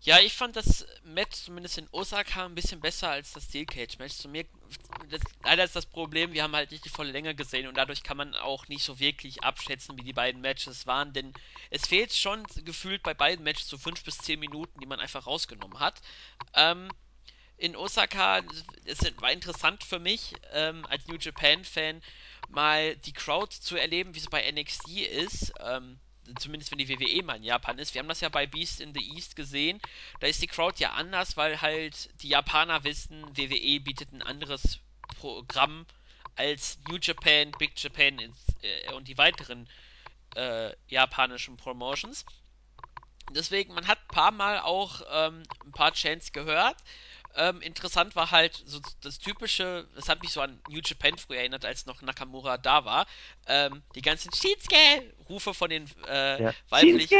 ja, ich fand das Match zumindest in Osaka ein bisschen besser als das Steel Cage Match. Zu mir, das, leider ist das Problem, wir haben halt nicht die volle Länge gesehen und dadurch kann man auch nicht so wirklich abschätzen, wie die beiden Matches waren, denn es fehlt schon gefühlt bei beiden Matches so 5 bis 10 Minuten, die man einfach rausgenommen hat. Ähm, in Osaka, es war interessant für mich ähm, als New Japan Fan mal die Crowd zu erleben, wie es bei NXT ist. Ähm, zumindest wenn die WWE mal in Japan ist. Wir haben das ja bei Beast in the East gesehen. Da ist die Crowd ja anders, weil halt die Japaner wissen, WWE bietet ein anderes Programm als New Japan, Big Japan äh, und die weiteren äh, japanischen Promotions. Deswegen, man hat ein paar Mal auch ähm, ein paar Chants gehört. Ähm, interessant war halt so das typische, das hat mich so an New Japan früher erinnert, als noch Nakamura da war. Ähm, die ganzen Shinsuke-Rufe von den äh, ja. weiblichen,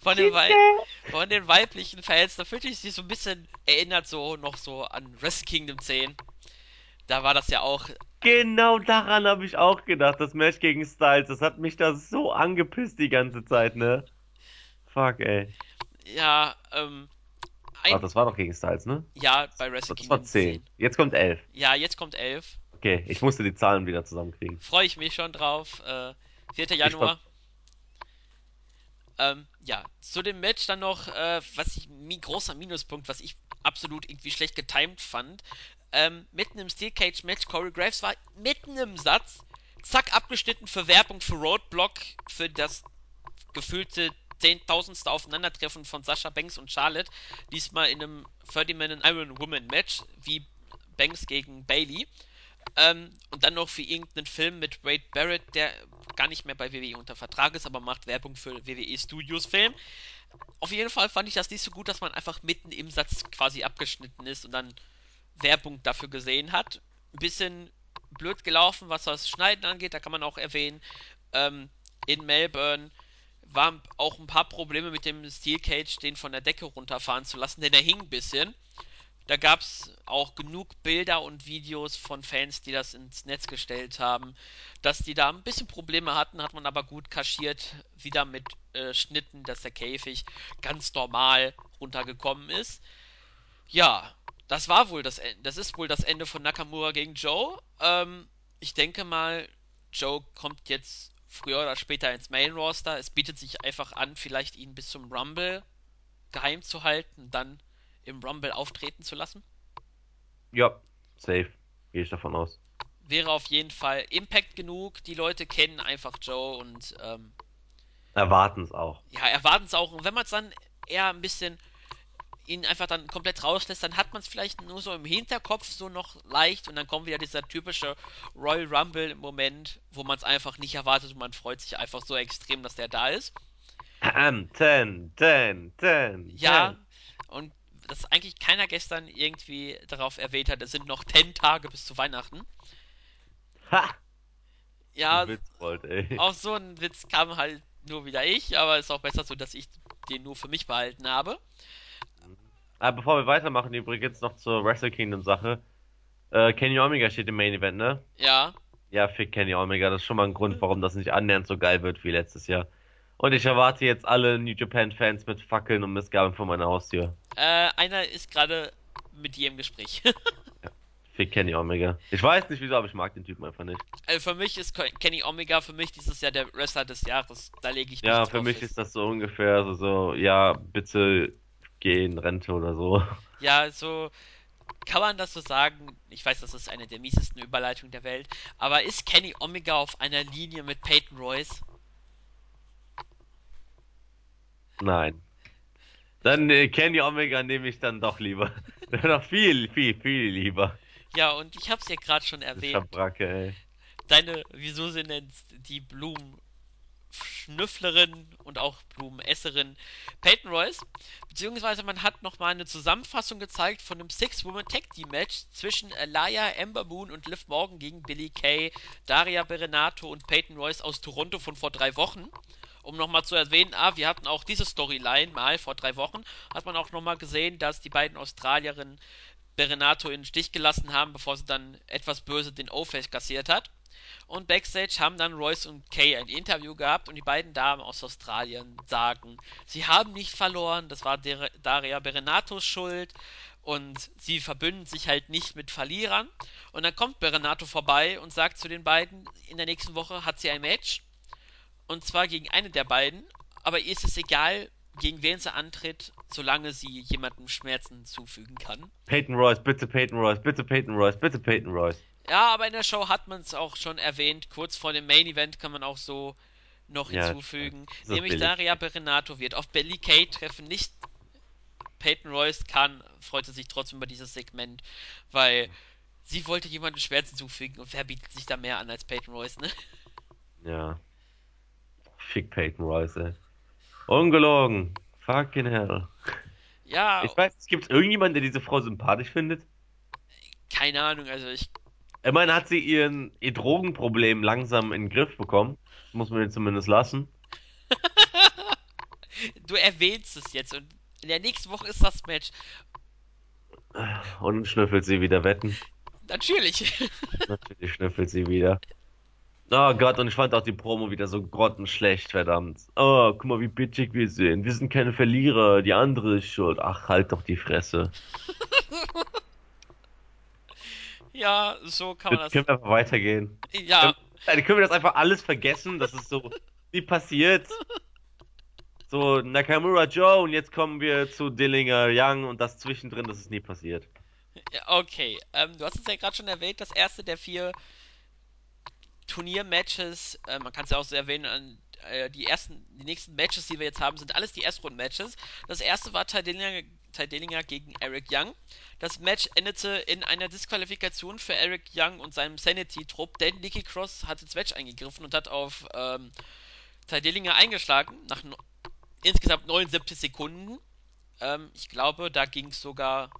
von den, Wei von den weiblichen Fans, da fühlte ich sich so ein bisschen erinnert, so noch so an Wrestle Kingdom 10. Da war das ja auch. Genau daran habe ich auch gedacht, das Match gegen Styles. Das hat mich da so angepisst die ganze Zeit, ne? Fuck, ey. Ja, ähm, ein, Ach, das war doch gegen Styles, ne? Ja, bei Wrestle Das war 10. 10. Jetzt kommt 11. Ja, jetzt kommt 11. Okay, ich musste die Zahlen wieder zusammenkriegen. Freue ich mich schon drauf. Äh, 4. Januar. Ähm, ja, zu dem Match dann noch, äh, was ich, mi großer Minuspunkt, was ich absolut irgendwie schlecht getimed fand. Ähm, mitten im Steel Cage Match, Corey Graves war mitten im Satz, zack, abgeschnitten für Werbung für Roadblock, für das gefühlte zehntausendste Aufeinandertreffen von Sascha Banks und Charlotte. Diesmal in einem 30-Man Iron Woman Match, wie Banks gegen Bailey. Ähm, und dann noch für irgendeinen Film mit Wade Barrett, der gar nicht mehr bei WWE unter Vertrag ist, aber macht Werbung für WWE Studios Film. Auf jeden Fall fand ich das nicht so gut, dass man einfach mitten im Satz quasi abgeschnitten ist und dann Werbung dafür gesehen hat. Ein bisschen blöd gelaufen, was das Schneiden angeht, da kann man auch erwähnen. Ähm, in Melbourne waren auch ein paar Probleme mit dem Steel Cage, den von der Decke runterfahren zu lassen, denn er hing ein bisschen. Da gab es auch genug Bilder und Videos von Fans, die das ins Netz gestellt haben, dass die da ein bisschen Probleme hatten, hat man aber gut kaschiert, wieder mit äh, Schnitten, dass der Käfig ganz normal runtergekommen ist. Ja, das war wohl das Ende, das ist wohl das Ende von Nakamura gegen Joe. Ähm, ich denke mal, Joe kommt jetzt früher oder später ins Main Roster. Es bietet sich einfach an, vielleicht ihn bis zum Rumble geheim zu halten, dann im Rumble auftreten zu lassen? Ja, safe. Gehe ich davon aus. Wäre auf jeden Fall Impact genug. Die Leute kennen einfach Joe und ähm, erwarten es auch. Ja, erwarten es auch. Und wenn man es dann eher ein bisschen ihn einfach dann komplett rauslässt, dann hat man es vielleicht nur so im Hinterkopf so noch leicht und dann kommt wieder dieser typische Royal Rumble Moment, wo man es einfach nicht erwartet und man freut sich einfach so extrem, dass der da ist. Ten, ten, ten. Ja, und dass eigentlich keiner gestern irgendwie darauf erwähnt hat, es sind noch 10 Tage bis zu Weihnachten. Ha! Ja, Witzbold, auf so einen Witz kam halt nur wieder ich, aber ist auch besser so, dass ich den nur für mich behalten habe. Aber bevor wir weitermachen, übrigens noch zur Wrestle Kingdom Sache. Äh, Kenny Omega steht im Main Event, ne? Ja. Ja, fick Kenny Omega. Das ist schon mal ein Grund, warum das nicht annähernd so geil wird wie letztes Jahr. Und ich erwarte jetzt alle New Japan Fans mit Fackeln und Missgaben vor meiner Haustür. Äh, einer ist gerade mit dir im Gespräch. [laughs] ja. Fick Kenny Omega. Ich weiß nicht wieso, aber ich mag den Typen einfach nicht. Also für mich ist Kenny Omega für mich dieses Jahr der Wrestler des Jahres. Da lege ich Ja, für mich ist. ist das so ungefähr so, so, ja, bitte geh in Rente oder so. Ja, so kann man das so sagen. Ich weiß, das ist eine der miesesten Überleitungen der Welt. Aber ist Kenny Omega auf einer Linie mit Peyton Royce? Nein. Dann äh, Kenny Omega nehme ich dann doch lieber. [laughs] noch viel, viel, viel lieber. Ja, und ich hab's ja gerade schon erwähnt. Schabracke, ey. Deine, wieso sie nennt die Blumenschnüfflerin und auch Blumenesserin Peyton Royce. Beziehungsweise man hat nochmal eine Zusammenfassung gezeigt von einem Six-Woman-Tag-Team-Match zwischen Alaya, Ember Moon und Liv Morgan gegen Billy Kay, Daria Berenato und Peyton Royce aus Toronto von vor drei Wochen um nochmal zu erwähnen, ah, wir hatten auch diese Storyline mal vor drei Wochen, hat man auch nochmal gesehen, dass die beiden Australierinnen Berenato in den Stich gelassen haben, bevor sie dann etwas böse den O-Face kassiert hat. Und backstage haben dann Royce und Kay ein Interview gehabt und die beiden Damen aus Australien sagen, sie haben nicht verloren, das war Daria Berenatos Schuld und sie verbünden sich halt nicht mit Verlierern. Und dann kommt Berenato vorbei und sagt zu den beiden, in der nächsten Woche hat sie ein Match und zwar gegen eine der beiden. Aber ihr ist es egal, gegen wen sie antritt, solange sie jemandem Schmerzen zufügen kann. Peyton Royce, bitte Peyton Royce, bitte Peyton Royce, bitte Peyton Royce. Ja, aber in der Show hat man es auch schon erwähnt. Kurz vor dem Main Event kann man auch so noch ja, hinzufügen. Nämlich billig. Daria Berenato wird auf Belly Kay treffen. Nicht Peyton Royce kann, freute sich trotzdem über dieses Segment, weil sie wollte jemandem Schmerzen zufügen und wer bietet sich da mehr an als Peyton Royce, ne? Ja. Fick Peyton Royce, ey. Ungelogen. Fucking hell. Ja. Ich weiß, es gibt irgendjemanden, der diese Frau sympathisch findet? Keine Ahnung, also ich. Ich meine, hat sie ihren, ihr Drogenproblem langsam in den Griff bekommen? Muss man ihr zumindest lassen. [laughs] du erwähnst es jetzt und in der nächsten Woche ist das Match. Und schnüffelt sie wieder Wetten. Natürlich. Natürlich schnüffelt sie wieder. Oh Gott, und ich fand auch die Promo wieder so grottenschlecht, verdammt. Oh, guck mal, wie bitchig wir sind. Wir sind keine Verlierer, die andere ist schuld. Ach, halt doch die Fresse. [laughs] Ja, so kann man das. können wir einfach weitergehen. Ja, Dann können wir das einfach alles vergessen, dass es so [laughs] nie passiert. So, Nakamura Joe und jetzt kommen wir zu Dillinger Young und das zwischendrin, das ist nie passiert. ja, okay. Ähm, du hast es ja gerade schon erwähnt, das erste der vier Turniermatches, äh, man kann es ja auch so erwähnen, an, äh, die ersten, die nächsten Matches, die wir jetzt haben, sind alles die Erstrunden-Matches. Das erste war Ty Dillinger, Ty Dillinger gegen Eric Young. Das Match endete in einer Disqualifikation für Eric Young und seinem Sanity-Trupp, denn Nikki Cross hat ins Match eingegriffen und hat auf ähm, Ty Dillinger eingeschlagen, nach no insgesamt 79 Sekunden. Ähm, ich glaube, da ging es sogar,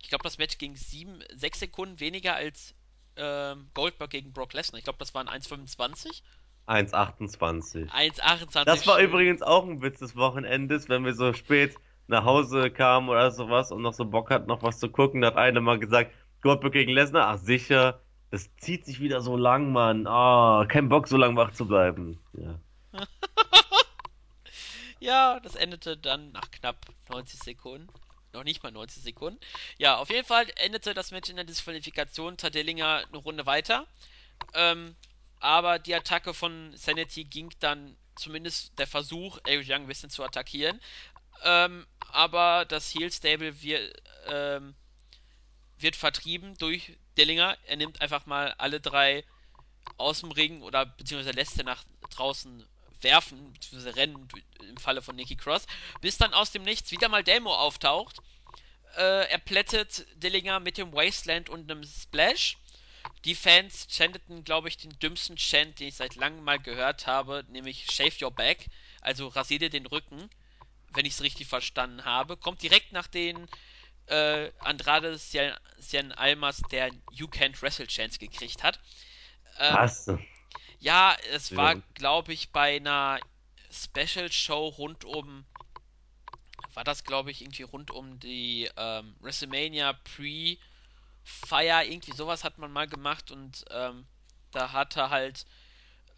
ich glaube, das Match ging 7, 6 Sekunden weniger als ähm, Goldberg gegen Brock Lesnar. Ich glaube, das waren 1,25. 1,28. 1,28 Das war übrigens auch ein Witz des Wochenendes, wenn wir so spät nach Hause kamen oder sowas und noch so Bock hatten, noch was zu gucken. Da hat einer mal gesagt, Goldberg gegen Lesnar, ach sicher, das zieht sich wieder so lang, Mann. Ah, kein Bock, so lang wach zu bleiben. Ja, [laughs] Ja, das endete dann nach knapp 90 Sekunden. Noch nicht mal 90 Sekunden. Ja, auf jeden Fall endete das Match in der Disqualifikation. Tadelinga eine Runde weiter. Ähm, aber die Attacke von Sanity ging dann zumindest der Versuch, Eric Young ein bisschen zu attackieren. Ähm, aber das Heel Stable wird, ähm, wird vertrieben durch Dillinger. Er nimmt einfach mal alle drei aus dem Ring oder beziehungsweise lässt sie nach draußen werfen, beziehungsweise rennen im Falle von Nikki Cross, bis dann aus dem Nichts wieder mal Demo auftaucht. Äh, er plättet Dillinger mit dem Wasteland und einem Splash. Die Fans chanteten, glaube ich, den dümmsten Chant, den ich seit langem mal gehört habe, nämlich Shave Your Back, also rasier dir den Rücken, wenn ich es richtig verstanden habe. Kommt direkt nach den äh, Andrade Cien Almas, der You Can't Wrestle Chance gekriegt hat. Ähm, was? Ja, es war, glaube ich, bei einer Special Show rund um, war das, glaube ich, irgendwie rund um die ähm, WrestleMania Pre-Fire, irgendwie sowas hat man mal gemacht und ähm, da hatte halt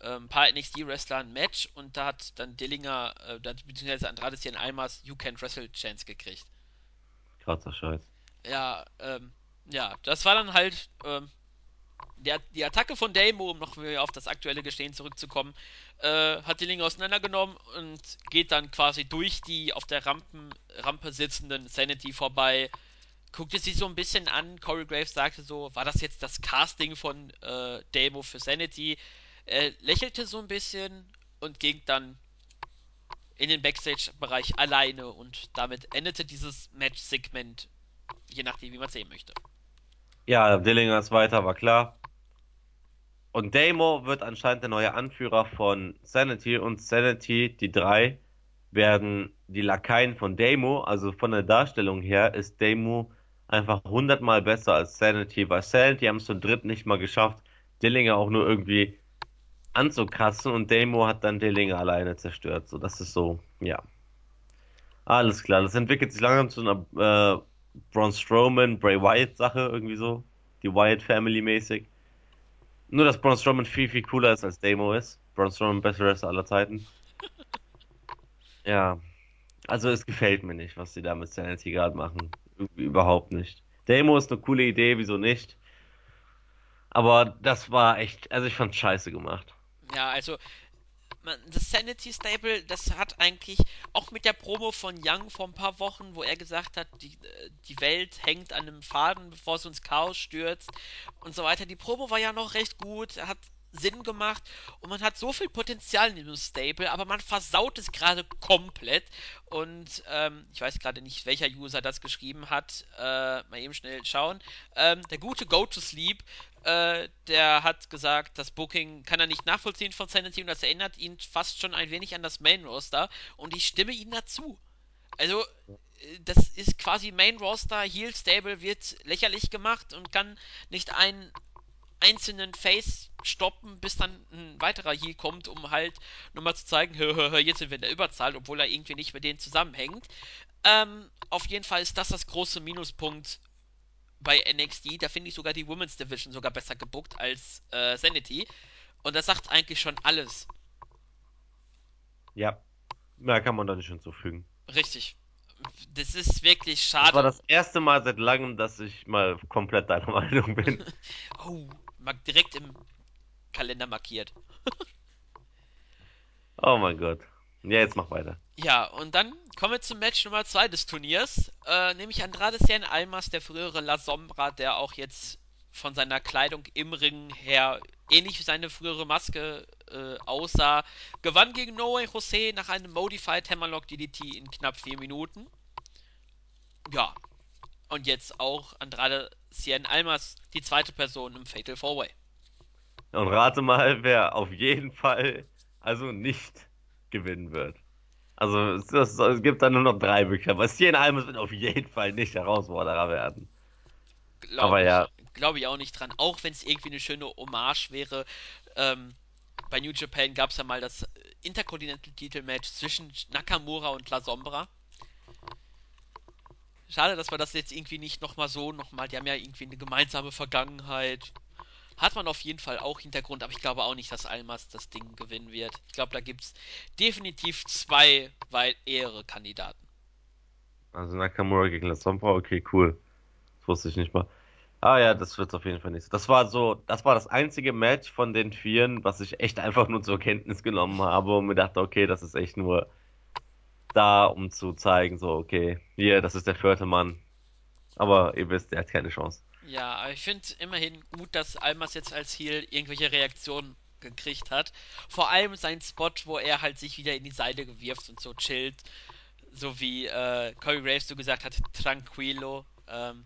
ähm, ein paar NXT-Wrestler ein Match und da hat dann Dillinger, äh, beziehungsweise Andrade Cien Almas You Can't Wrestle Chance gekriegt. Krasser Scheiß. Ja, ähm, ja, das war dann halt ähm, der, die Attacke von Damo, um noch auf das aktuelle Geschehen zurückzukommen, äh, hat die Linge auseinandergenommen und geht dann quasi durch die auf der Rampen, Rampe sitzenden Sanity vorbei. Guckte sich so ein bisschen an. Corey Graves sagte so: War das jetzt das Casting von äh, Damo für Sanity? Er lächelte so ein bisschen und ging dann in den Backstage-Bereich alleine und damit endete dieses Match-Segment, je nachdem, wie man es sehen möchte. Ja, Dillinger ist weiter, war klar. Und Damo wird anscheinend der neue Anführer von Sanity und Sanity, die drei, werden die Lakaien von Damo. Also von der Darstellung her ist Damo einfach hundertmal besser als Sanity, weil Sanity haben es zu dritt nicht mal geschafft, Dillinger auch nur irgendwie anzukratzen und Damo hat dann Dillinger alleine zerstört. So, das ist so, ja. Alles klar, das entwickelt sich langsam zu einer äh, Braun Strowman, Bray Wyatt Sache irgendwie so. Die Wyatt Family mäßig. Nur, dass Braun Strowman viel, viel cooler ist als Damo ist. Braun Strowman, bester Wrestler aller Zeiten. [laughs] Ja, also es gefällt mir nicht, was sie da mit Sanity gerade machen. Irgendwie überhaupt nicht. Damo ist eine coole Idee, wieso nicht? Aber das war echt, also ich fand's scheiße gemacht. Ja, also das Sanity Stable, das hat eigentlich auch mit der Promo von Young vor ein paar Wochen, wo er gesagt hat, die, äh, die Welt hängt an einem Faden, bevor es ins Chaos stürzt und so weiter. Die Promo war ja noch recht gut, hat Sinn gemacht und man hat so viel Potenzial in diesem Stable, aber man versaut es gerade komplett. Und ähm, ich weiß gerade nicht, welcher User das geschrieben hat. Äh, mal eben schnell schauen. Ähm, der gute Go to Sleep äh, der hat gesagt, das Booking kann er nicht nachvollziehen von Sanity und das erinnert ihn fast schon ein wenig an das Main Roster und ich stimme ihm dazu. Also, äh, das ist quasi Main Roster, Heel Stable wird lächerlich gemacht und kann nicht einen einzelnen Face stoppen, bis dann ein weiterer Heal kommt, um halt nochmal zu zeigen, hör, hör, hör, jetzt sind wir in der Überzahl, obwohl er irgendwie nicht mit denen zusammenhängt. Ähm, auf jeden Fall ist das das große Minuspunkt bei NXT. Da finde ich sogar die Women's Division sogar besser gebuckt als äh, Sanity. Und das sagt eigentlich schon alles. Ja, mehr kann man da nicht hinzufügen. Richtig. Das ist wirklich Das war schade. das erste Mal seit langem, dass ich mal komplett deiner [laughs] Meinung bin. [laughs] Oh, direkt im Kalender markiert. [laughs] Oh mein Gott. Ja, jetzt mach weiter. Ja, und dann kommen wir zum Match Nummer 2 des Turniers. Äh, nämlich Andrade Cien Almas, der frühere La Sombra, der auch jetzt von seiner Kleidung im Ring her ähnlich wie seine frühere Maske äh, aussah, gewann gegen No Way Jose nach einem Modified Hammerlock DDT in knapp 4 Minuten. Ja, und jetzt auch Andrade Cien Almas, die zweite Person im Fatal 4-Way. Und rate mal, wer auf jeden Fall also nicht gewinnen wird. Also es, es, es gibt da nur noch drei Möglichkeiten. Aber Cien Almas wird auf jeden Fall nicht Herausforderer werden. Aber Glaube ich, ja, glaube ich auch nicht dran. Auch wenn es irgendwie eine schöne Hommage wäre. Ähm, bei New Japan gab es ja mal das Intercontinental-Titel-Match zwischen Nakamura und La Sombra. Schade, dass wir das jetzt irgendwie nicht nochmal so nochmal. Die haben ja irgendwie eine gemeinsame Vergangenheit. Hat man auf jeden Fall auch Hintergrund, aber ich glaube auch nicht, dass Almas das Ding gewinnen wird. Ich glaube, da gibt es definitiv zwei weit ehere Kandidaten. also Nakamura gegen La Sombra, okay, cool. Das wusste ich nicht mal. Ah ja, das wird auf jeden Fall nicht so. Das war so, das war das einzige Match von den Vieren, was ich echt einfach nur zur Kenntnis genommen habe und mir dachte, okay, das ist echt nur da, um zu zeigen, so, okay, hier, das ist der vierte Mann. Aber ihr wisst, er hat keine Chance. Ja, aber ich finde immerhin gut, dass Almas jetzt als Heel irgendwelche Reaktionen gekriegt hat. Vor allem sein Spot, wo er halt sich wieder in die Seite gewirft und so chillt. So wie äh, Corey Graves so gesagt hat, tranquilo. Ähm,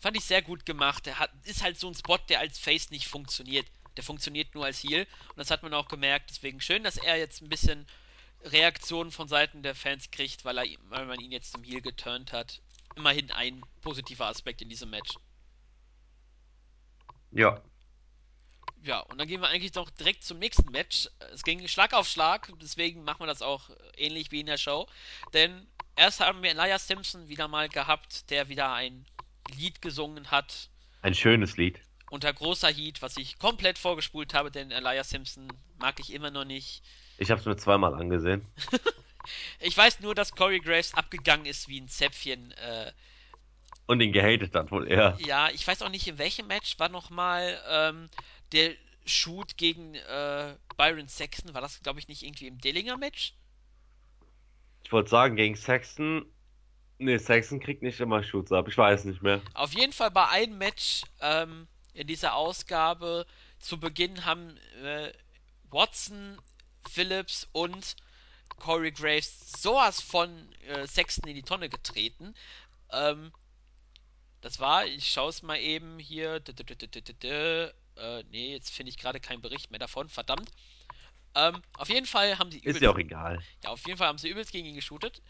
fand ich sehr gut gemacht. Er hat, ist halt so ein Spot, der als Face nicht funktioniert. Der funktioniert nur als Heel. Und das hat man auch gemerkt. Deswegen schön, dass er jetzt ein bisschen Reaktionen von Seiten der Fans kriegt, weil, er, weil man ihn jetzt zum Heel geturnt hat. Immerhin ein positiver Aspekt in diesem Match. Ja, Ja, und dann gehen wir eigentlich doch direkt zum nächsten Match. Es ging Schlag auf Schlag, deswegen machen wir das auch ähnlich wie in der Show. Denn erst haben wir Elias Simpson wieder mal gehabt, der wieder ein Lied gesungen hat ein schönes Lied. unter großer Heat, was ich komplett vorgespult habe, denn Elias Simpson mag ich immer noch nicht. Ich habe es mir zweimal angesehen. [laughs] Ich weiß nur, dass Corey Graves abgegangen ist wie ein Zäpfchen. Äh, Und ihn gehatet hat wohl eher. ja, ich weiß auch nicht, in welchem Match war nochmal ähm, der Shoot gegen äh, Byron Saxon. War das, glaube ich, nicht irgendwie im Dillinger Match? Ich wollte sagen, gegen Saxon. Nee, Saxon kriegt nicht immer Shoots ab. Ich weiß nicht mehr. Auf jeden Fall bei einem Match ähm, in dieser Ausgabe zu Beginn haben äh, Watson, Phillips und Corey Graves sowas von äh, Sexton in die Tonne getreten. Ähm, das war, ich schaue es mal eben hier. Äh, nee, jetzt finde ich gerade keinen Bericht mehr davon, verdammt. Ähm, auf jeden Fall haben sie Ist übelst, ja auch egal. ja, auf jeden Fall haben sie übelst gegen ihn geshootet.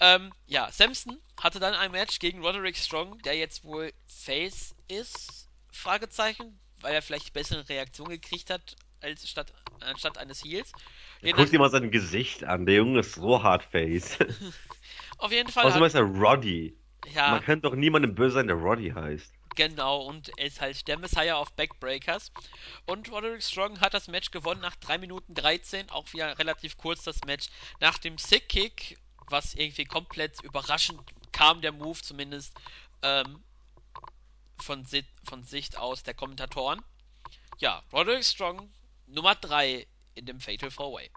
Ähm, ja, Samson hatte dann ein Match gegen Roderick Strong, der jetzt wohl Face ist, Fragezeichen, weil er vielleicht bessere Reaktion gekriegt hat, als statt, anstatt eines Heels. Guck dir mal sein Gesicht an. Der Junge ist so hardface. [laughs] auf jeden Fall Außerdem hat, heißt er Roddy. Man ja, kann doch niemandem böse sein, der Roddy heißt. genau, und er ist halt der Messiah of Backbreakers. Und Roderick Strong hat das Match gewonnen nach 3 Minuten 13, auch wieder relativ kurz das Match. Nach dem Sick Kick, was irgendwie komplett überraschend kam, der Move zumindest, ähm, von, Si von Sicht aus der Kommentatoren. Ja, Roderick Strong Nummer 3 in dem Fatal 4-Way.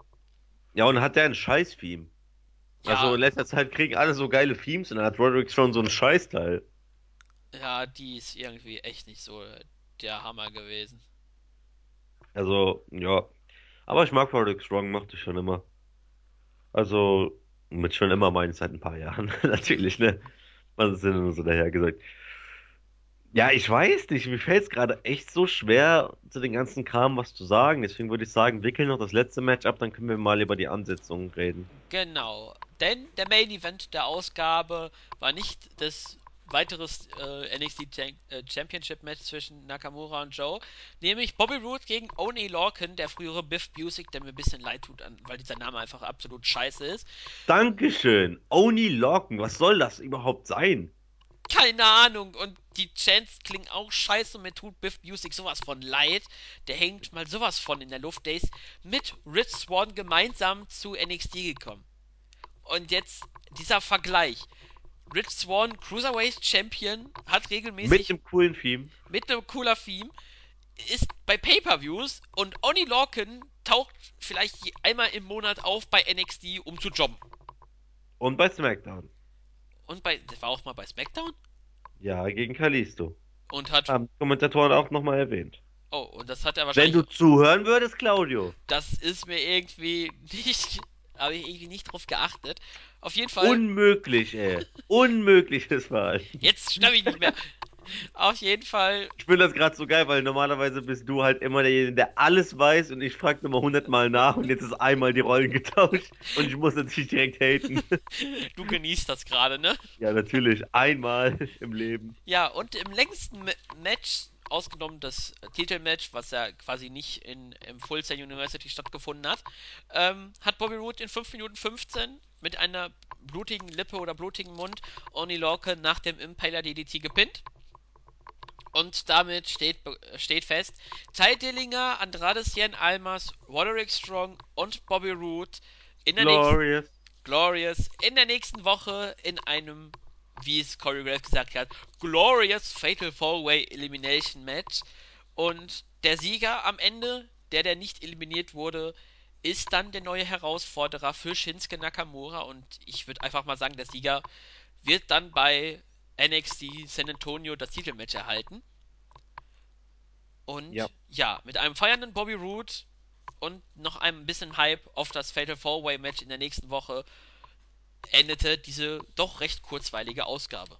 Ja, und hat der ein Scheiß-Theme. Also Ja, in letzter Zeit kriegen alle so geile Themes und dann hat Roderick schon so ein Scheißteil. ja, die ist irgendwie echt nicht so der Hammer gewesen. Also, ja. Aber ich mag Roderick Strong, mochte ich schon immer. Also, mit schon immer meine ich seit ein paar Jahren. [laughs] Natürlich, ne? Was ist denn nur so daher gesagt? Ja, ich weiß nicht, mir fällt es gerade echt so schwer, zu den ganzen Kram was zu sagen. Deswegen würde ich sagen, wickeln noch das letzte Match ab, dann können wir mal über die Ansetzungen reden. Genau, denn der Main Event der Ausgabe war nicht das weiteres äh, NXT Chan- äh, Championship Match zwischen Nakamura und Joe, nämlich Bobby Roode gegen Oney Lorcan, der frühere Biff Busick, der mir ein bisschen leid tut, an, weil dieser Name einfach absolut scheiße ist. Dankeschön. Oni Lorcan, was soll das überhaupt sein? Keine Ahnung, und die Chants klingen auch scheiße und mir tut Biff Busick sowas von leid. Der hängt mal sowas von in der Luft. Der ist mit Rich Swann gemeinsam zu NXT gekommen. Und jetzt dieser Vergleich. Rich Swan, Cruiserweight Champion, hat regelmäßig Mit einem coolen Theme. mit einem cooler Theme, ist bei Pay-Per-Views und Oni Lorcan taucht vielleicht einmal im Monat auf bei NXT, um zu jobben. Und bei SmackDown. Und bei, das war auch mal bei SmackDown Ja, gegen Kalisto. und hat, Haben Kommentatoren auch nochmal erwähnt. oh, und das hat er Wenn wahrscheinlich, du zuhören würdest, Claudio. das ist mir irgendwie [laughs] nicht, habe ich irgendwie nicht drauf geachtet. Auf jeden Fall, Unmöglich, ey. Unmögliches Verhalten. jetzt schnapp ich nicht mehr. Auf jeden Fall, Ich finde das gerade so geil, weil normalerweise bist du halt immer derjenige, der alles weiß und ich frage nochmal hundertmal nach und jetzt ist einmal die Rollen getauscht und ich muss natürlich direkt haten. du genießt das gerade, ne? Ja, natürlich. Einmal im Leben. Ja, und im längsten Ma Match, ausgenommen das äh, Titelmatch, was ja quasi nicht in, im Full Sail University stattgefunden hat, ähm, hat Bobby Roode in 5 Minuten 15 mit einer blutigen Lippe oder blutigen Mund Oni Lorcan nach dem Impaler DDT gepinnt. Und damit steht, steht fest, Ty Dillinger, Andrade Cien Almas, Roderick Strong und Bobby Roode in der nächsten Glorious. Glorious in der nächsten Woche in einem, wie es Corey Graves gesagt hat, Glorious Fatal Four-Way Elimination Match. Und der Sieger am Ende, der, der nicht eliminiert wurde, ist dann der neue Herausforderer für Shinsuke Nakamura. Und ich würde einfach mal sagen, der Sieger wird dann bei NXT San Antonio das Titelmatch erhalten. Und Ja. ja, mit einem feiernden Bobby Roode und noch ein bisschen Hype auf das Fatal Four-Way Match in der nächsten Woche endete diese doch recht kurzweilige Ausgabe.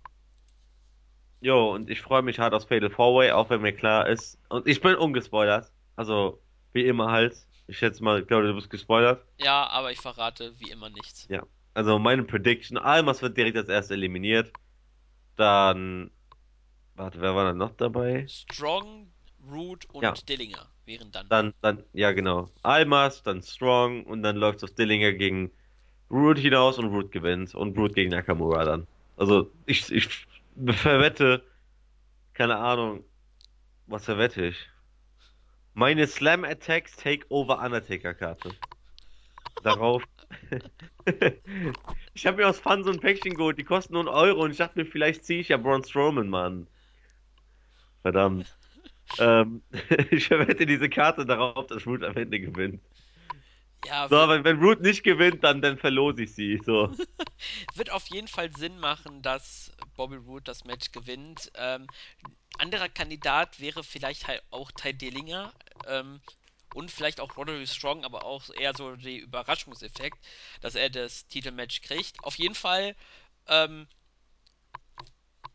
Jo, und ich freue mich hart aufs Fatal 4-Way, auch wenn mir klar ist. Und ich bin ungespoilert. Also, wie immer halt. Ich schätze mal, ich glaube, du bist gespoilert. Ja, aber ich verrate wie immer nichts. Ja. Also, meine Prediction: Almas wird direkt als erster eliminiert. Dann. Warte, wer war da noch dabei? Strong, Root und Ja. Dillinger wären dann. Dann, dann, ja, genau. Almas, dann Strong und dann läuft es auf Dillinger gegen Root hinaus und Root gewinnt. Und Root gegen Nakamura dann. Also, ich, ich verwette, keine Ahnung, was verwette ich? Meine Slam Attacks Takeover Undertaker Karte. Darauf. [laughs] [laughs] ich habe mir aus Fun so ein Päckchen geholt, die kosten nur einen Euro und ich dachte mir, vielleicht ziehe ich ja Braun Strowman, Mann. Verdammt. [laughs] Ähm, [laughs] ich verwette diese Karte darauf, dass Root am Ende gewinnt. Ja, So, wenn, wenn Root nicht gewinnt, dann, dann verlose ich sie. So. [laughs] wird auf jeden Fall Sinn machen, dass Bobby Root das Match gewinnt. Ähm, anderer Kandidat wäre vielleicht halt auch Ty Dillinger. Ähm, und vielleicht auch Roderick Strong, aber auch eher so der Überraschungseffekt, dass er das Titelmatch kriegt. Auf jeden Fall, ähm,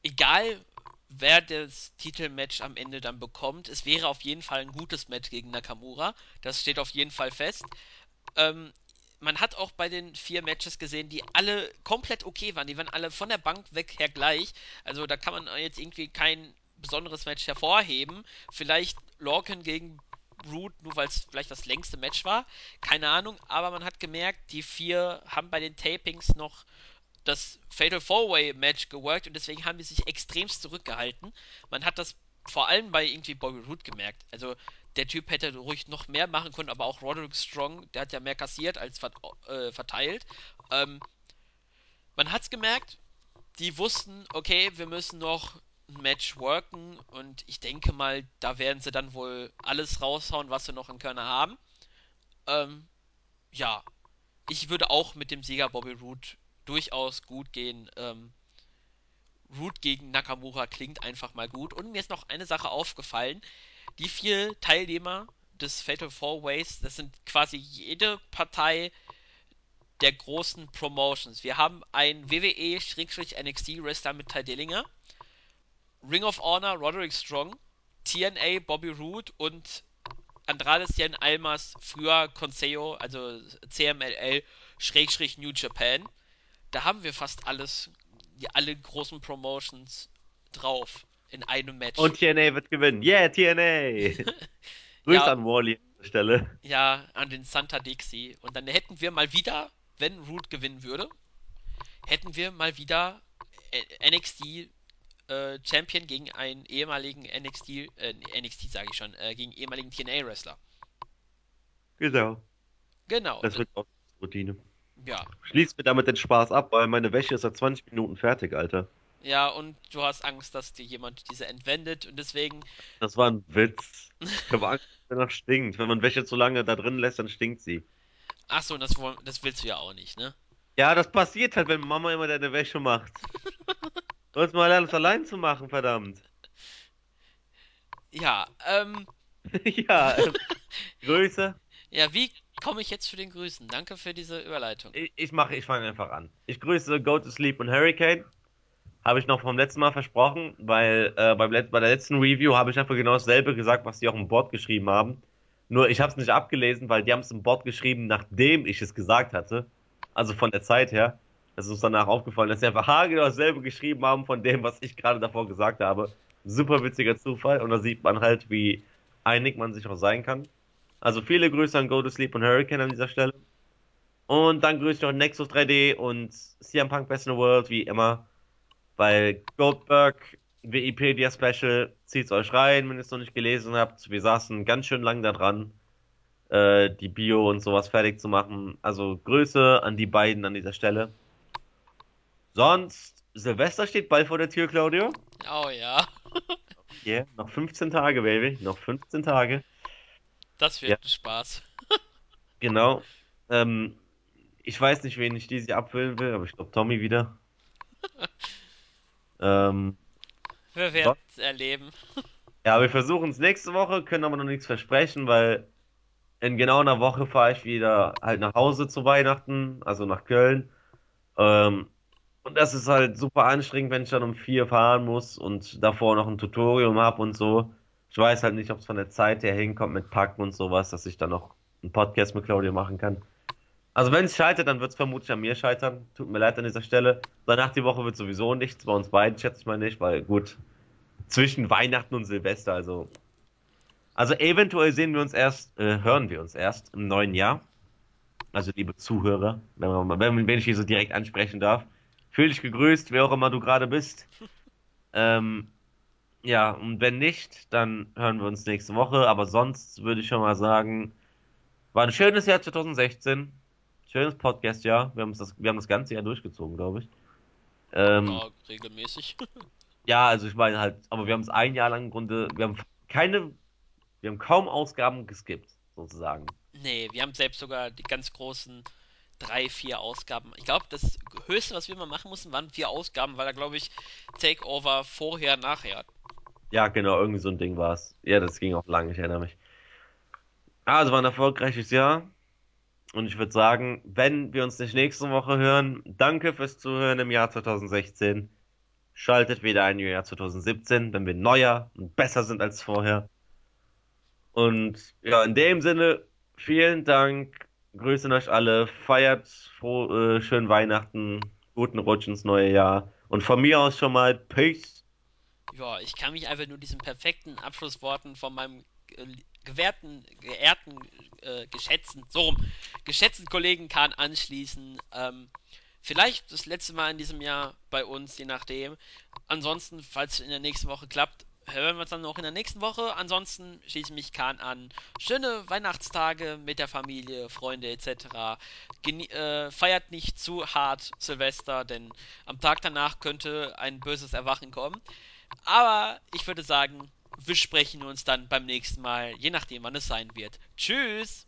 egal wer das Titelmatch am Ende dann bekommt, es wäre auf jeden Fall ein gutes Match gegen Nakamura. Das steht auf jeden Fall fest. Ähm, man hat auch bei den vier Matches gesehen, die alle komplett okay waren. Die waren alle von der Bank weg her gleich. Also da kann man jetzt irgendwie kein besonderes Match hervorheben. Vielleicht Lorcan gegen Root, nur weil es vielleicht das längste Match war. Keine Ahnung. Aber man hat gemerkt, die vier haben bei den Tapings noch das Fatal Four-Way Match geworkt und deswegen haben die sich extremst zurückgehalten. Man hat das vor allem bei irgendwie Bobby Roode gemerkt. Also der Typ hätte ruhig noch mehr machen können, aber auch Roderick Strong, der hat ja mehr kassiert als vert äh, verteilt. Ähm, man hat's gemerkt, die wussten, okay, wir müssen noch ein Match worken und ich denke mal, da werden sie dann wohl alles raushauen, was sie noch in Körner haben. Ähm, ja, ich würde auch mit dem Sieger Bobby Roode durchaus gut gehen. Ähm, Root gegen Nakamura klingt einfach mal gut. Und mir ist noch eine Sache aufgefallen. Die vier Teilnehmer des Fatal Four Ways, das sind quasi jede Partei der großen Promotions. Wir haben einen WWE-NXT-Wrestler mit Ty Dillinger, Ring of Honor Roderick Strong, TNA Bobby Roode und Andrade Cien Almas, früher Consejo, also CMLL, Schrägstrich New Japan. Da haben wir fast alles, alle großen Promotions drauf in einem Match. Und TNA wird gewinnen. Yeah, TNA! [laughs] Grüß Ja. an Wally an der Stelle. ja, an den Santa Dixie. Und dann hätten wir mal wieder, wenn Root gewinnen würde, hätten wir mal wieder NXT äh, Champion gegen einen ehemaligen NXT, äh, NXT sage ich schon, äh, gegen ehemaligen TNA Wrestler. Genau. Genau. Das wird auch Routine. Ja. Schließ mir damit den Spaß ab, weil meine Wäsche ist seit 20 Minuten fertig, Alter. Ja, und du hast Angst, dass dir jemand diese entwendet und deswegen. Das war ein Witz. Ich habe Angst, dass danach stinkt. Wenn man Wäsche zu lange da drin lässt, dann stinkt sie. Ach so, das, das willst du ja auch nicht, ne? Ja, das passiert halt, wenn Mama immer deine Wäsche macht. [laughs] Du sollst mal lernen, es allein zu machen, verdammt. Ja, ähm. [laughs] Ja, ähm, [laughs] Grüße. Ja, wie komme ich jetzt zu den Grüßen? Danke für diese Überleitung. Ich, ich mache, ich fange einfach an. Ich grüße Go to Sleep und Hurricane. Habe ich noch vom letzten Mal versprochen, weil äh, beim Let bei der letzten Review habe ich einfach genau dasselbe gesagt, was die auch im Board geschrieben haben. Nur ich habe es nicht abgelesen, weil die haben es im Board geschrieben, nachdem ich es gesagt hatte. Also von der Zeit her. Es ist uns danach aufgefallen, dass sie einfach haargenau dasselbe geschrieben haben von dem, was ich gerade davor gesagt habe. Super witziger Zufall und da sieht man halt, wie einig man sich auch sein kann. Also viele Grüße an Go to Sleep und Hurricane an dieser Stelle. Und dann grüße ich noch Nexus 3D und CM Punk Best in the World, wie immer. Weil Goldberg, Wikipedia Special, zieht's euch rein, wenn ihr es noch nicht gelesen habt. Wir saßen ganz schön lang da dran, äh, die Bio und sowas fertig zu machen. Also Grüße an die beiden an dieser Stelle. Sonst, Silvester steht bald vor der Tür, Claudio. Oh ja, [laughs] Yeah, noch 15 Tage, Baby. Noch 15 Tage. das Ja, wird ein Spaß. [laughs] genau. Ähm, ich weiß nicht, wen ich dieses Jahr abfüllen will, aber ich glaube Tommy wieder. [laughs] Ähm, Wir werden es erleben. Ja, wir versuchen es nächste Woche, können aber noch nichts versprechen, weil in genau einer Woche fahre ich wieder halt nach Hause zu Weihnachten, also nach Köln. Ähm, und das ist halt super anstrengend, wenn ich dann um vier fahren muss und davor noch ein Tutorium habe und so. Ich weiß halt nicht, ob es von der Zeit her hinkommt mit Packen und sowas, dass ich dann noch einen Podcast mit Claudia machen kann. Also wenn es scheitert, dann wird es vermutlich an mir scheitern. Tut mir leid an dieser Stelle. Danach die Woche wird sowieso nichts, bei uns beiden schätze ich mal nicht, weil gut, zwischen Weihnachten und Silvester, also. Also eventuell sehen wir uns erst, äh, hören wir uns erst im neuen Jahr. Also liebe Zuhörer, wenn, wenn, wenn ich hier so direkt ansprechen darf. Fühl dich gegrüßt, wer auch immer du gerade bist. Ähm, ja, und wenn nicht, dann hören wir uns nächste Woche. Aber sonst würde ich schon mal sagen, war ein schönes Jahr 2016. Schönes Podcast-Jahr. Wir haben das, wir haben das ganze Jahr durchgezogen, glaube ich. Ähm, Ja, regelmäßig. [laughs] ja, also ich meine halt, aber wir haben es ein Jahr lang im Grunde, wir haben keine, wir haben kaum Ausgaben geskippt, sozusagen. Nee, wir haben selbst sogar die ganz großen drei, vier Ausgaben. Ich glaube, das Höchste, was wir mal machen mussten, waren vier Ausgaben, weil da, glaube ich, Takeover vorher, nachher. Ja, genau, irgendwie so ein Ding war es. Ja, das ging auch lang, ich erinnere mich. Also war ein erfolgreiches Jahr. Und ich würde sagen, wenn wir uns nicht nächste Woche hören, danke fürs Zuhören im Jahr 2016. Schaltet wieder ein im Jahr 2017, wenn wir neuer und besser sind als vorher. Und ja, in dem Sinne, vielen Dank. Grüße euch alle. Feiert froh, äh, schönen Weihnachten, guten Rutsch ins neue Jahr. Und von mir aus schon mal Peace. Ja, ich kann mich einfach nur diesen perfekten Abschlussworten von meinem äh, gewährten, geehrten, äh, geschätzten, so rum, geschätzten Kollegen Kahn anschließen. Ähm, vielleicht das letzte Mal in diesem Jahr bei uns, je nachdem. Ansonsten, falls es in der nächsten Woche klappt, hören wir uns dann noch in der nächsten Woche. Ansonsten schließe ich mich Kahn an. Schöne Weihnachtstage mit der Familie, Freunde etc. Genie äh, feiert nicht zu hart Silvester, denn am Tag danach könnte ein böses Erwachen kommen. Aber ich würde sagen, wir sprechen uns dann beim nächsten Mal, je nachdem, wann es sein wird. Tschüss!